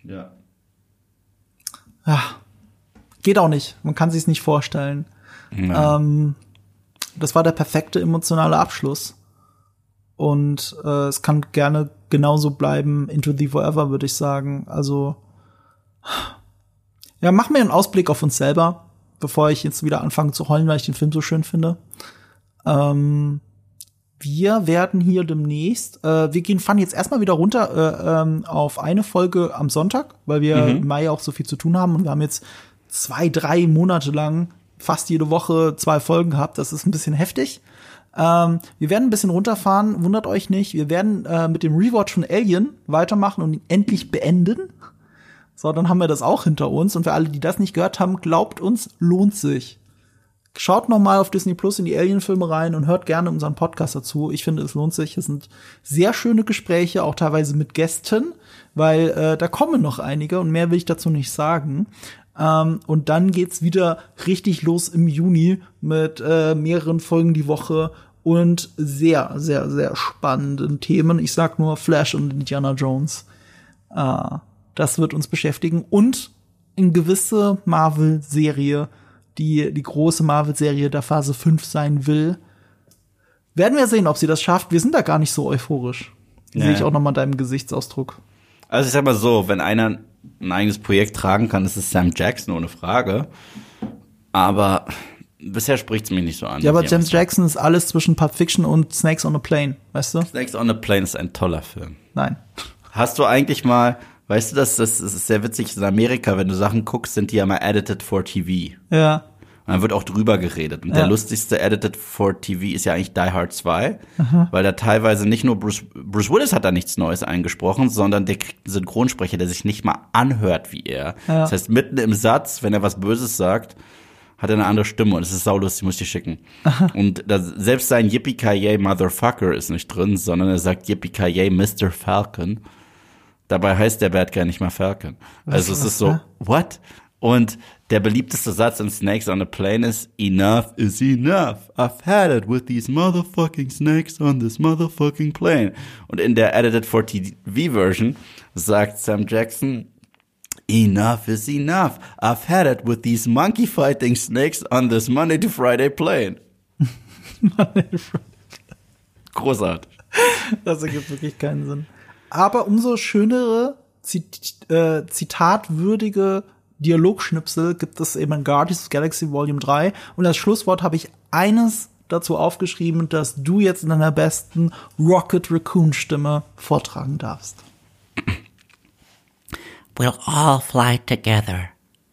Ja. Geht auch nicht. Man kann sich's nicht vorstellen. Ähm, das war der perfekte emotionale Abschluss. Und äh, es kann gerne genauso bleiben. Into the Forever, würde ich sagen. Also, ja, mach mir einen Ausblick auf uns selber, bevor ich jetzt wieder anfange zu heulen, weil ich den Film so schön finde. Ähm, wir werden hier demnächst, äh, wir gehen, fahren jetzt erstmal wieder runter äh, ähm, auf eine Folge am Sonntag, weil wir im Mai auch so viel zu tun haben und wir haben jetzt zwei, drei Monate lang fast jede Woche zwei Folgen gehabt. Das ist ein bisschen heftig. Ähm, wir werden ein bisschen runterfahren, wundert euch nicht. Wir werden äh, mit dem Rewatch von Alien weitermachen und ihn endlich beenden. So, dann haben wir das auch hinter uns. Und für alle, die das nicht gehört haben, glaubt uns, lohnt sich. Schaut noch mal auf Disney Plus in die Alien-Filme rein und hört gerne unseren Podcast dazu. Ich finde, es lohnt sich. Es sind sehr schöne Gespräche, auch teilweise mit Gästen, weil äh, da kommen noch einige und mehr will ich dazu nicht sagen. Ähm, und dann geht's wieder richtig los im Juni mit äh, mehreren Folgen die Woche und sehr, sehr, sehr spannenden Themen. Ich sag nur Flash und Indiana Jones. Äh, das wird uns beschäftigen und in gewisse Marvel-Serie, die die große Marvel-Serie der Phase 5 sein will. Werden wir sehen, ob sie das schafft. Wir sind da gar nicht so euphorisch. Ja. Sehe ich auch noch mal deinem Gesichtsausdruck. Also ich sag mal so, wenn einer ein eigenes Projekt tragen kann, ist es Sam Jackson ohne Frage. Aber bisher spricht's mich nicht so an. Ja, aber James. Jackson ist alles zwischen Pulp Fiction und Snakes on a Plane, weißt du? Snakes on a Plane ist ein toller Film. Nein. Hast du eigentlich mal, weißt du, das, das ist sehr witzig, in Amerika, wenn du Sachen guckst, sind die ja mal edited for TV. Ja. Und dann wird auch drüber geredet. Und Ja. der lustigste Edited for TV ist ja eigentlich Die Hard 2, weil da teilweise nicht nur Bruce, Bruce Willis hat da nichts Neues eingesprochen, sondern der kriegt einen Synchronsprecher, der sich nicht mal anhört wie er. Ja. Das heißt, mitten im Satz, wenn er was Böses sagt, hat er eine andere Stimme und es ist saulustig, muss ich dir schicken. Und da, selbst sein Yippie Motherfucker ist nicht drin, sondern er sagt Yippie Mr. Falcon. Dabei heißt der Bad Guy nicht mal Falcon. Also es was, ist so, hä? what? Und der beliebteste Satz in Snakes on a Plane ist, enough is enough. I've had it with these motherfucking snakes on this motherfucking plane. Und in der Edited for TV Version sagt Sam Jackson, Enough is enough. I've had it with these monkey fighting snakes on this Monday to Friday plane. Großartig. Das ergibt wirklich keinen Sinn. Aber umso schönere, Zit äh, zitatwürdige Dialogschnipsel gibt es eben in Guardians of Galaxy Volume 3. Und als Schlusswort habe ich eines dazu aufgeschrieben, dass du jetzt in deiner besten Rocket Raccoon Stimme vortragen darfst. We'll all fly together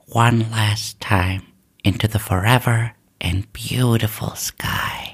one last time into the forever and beautiful sky.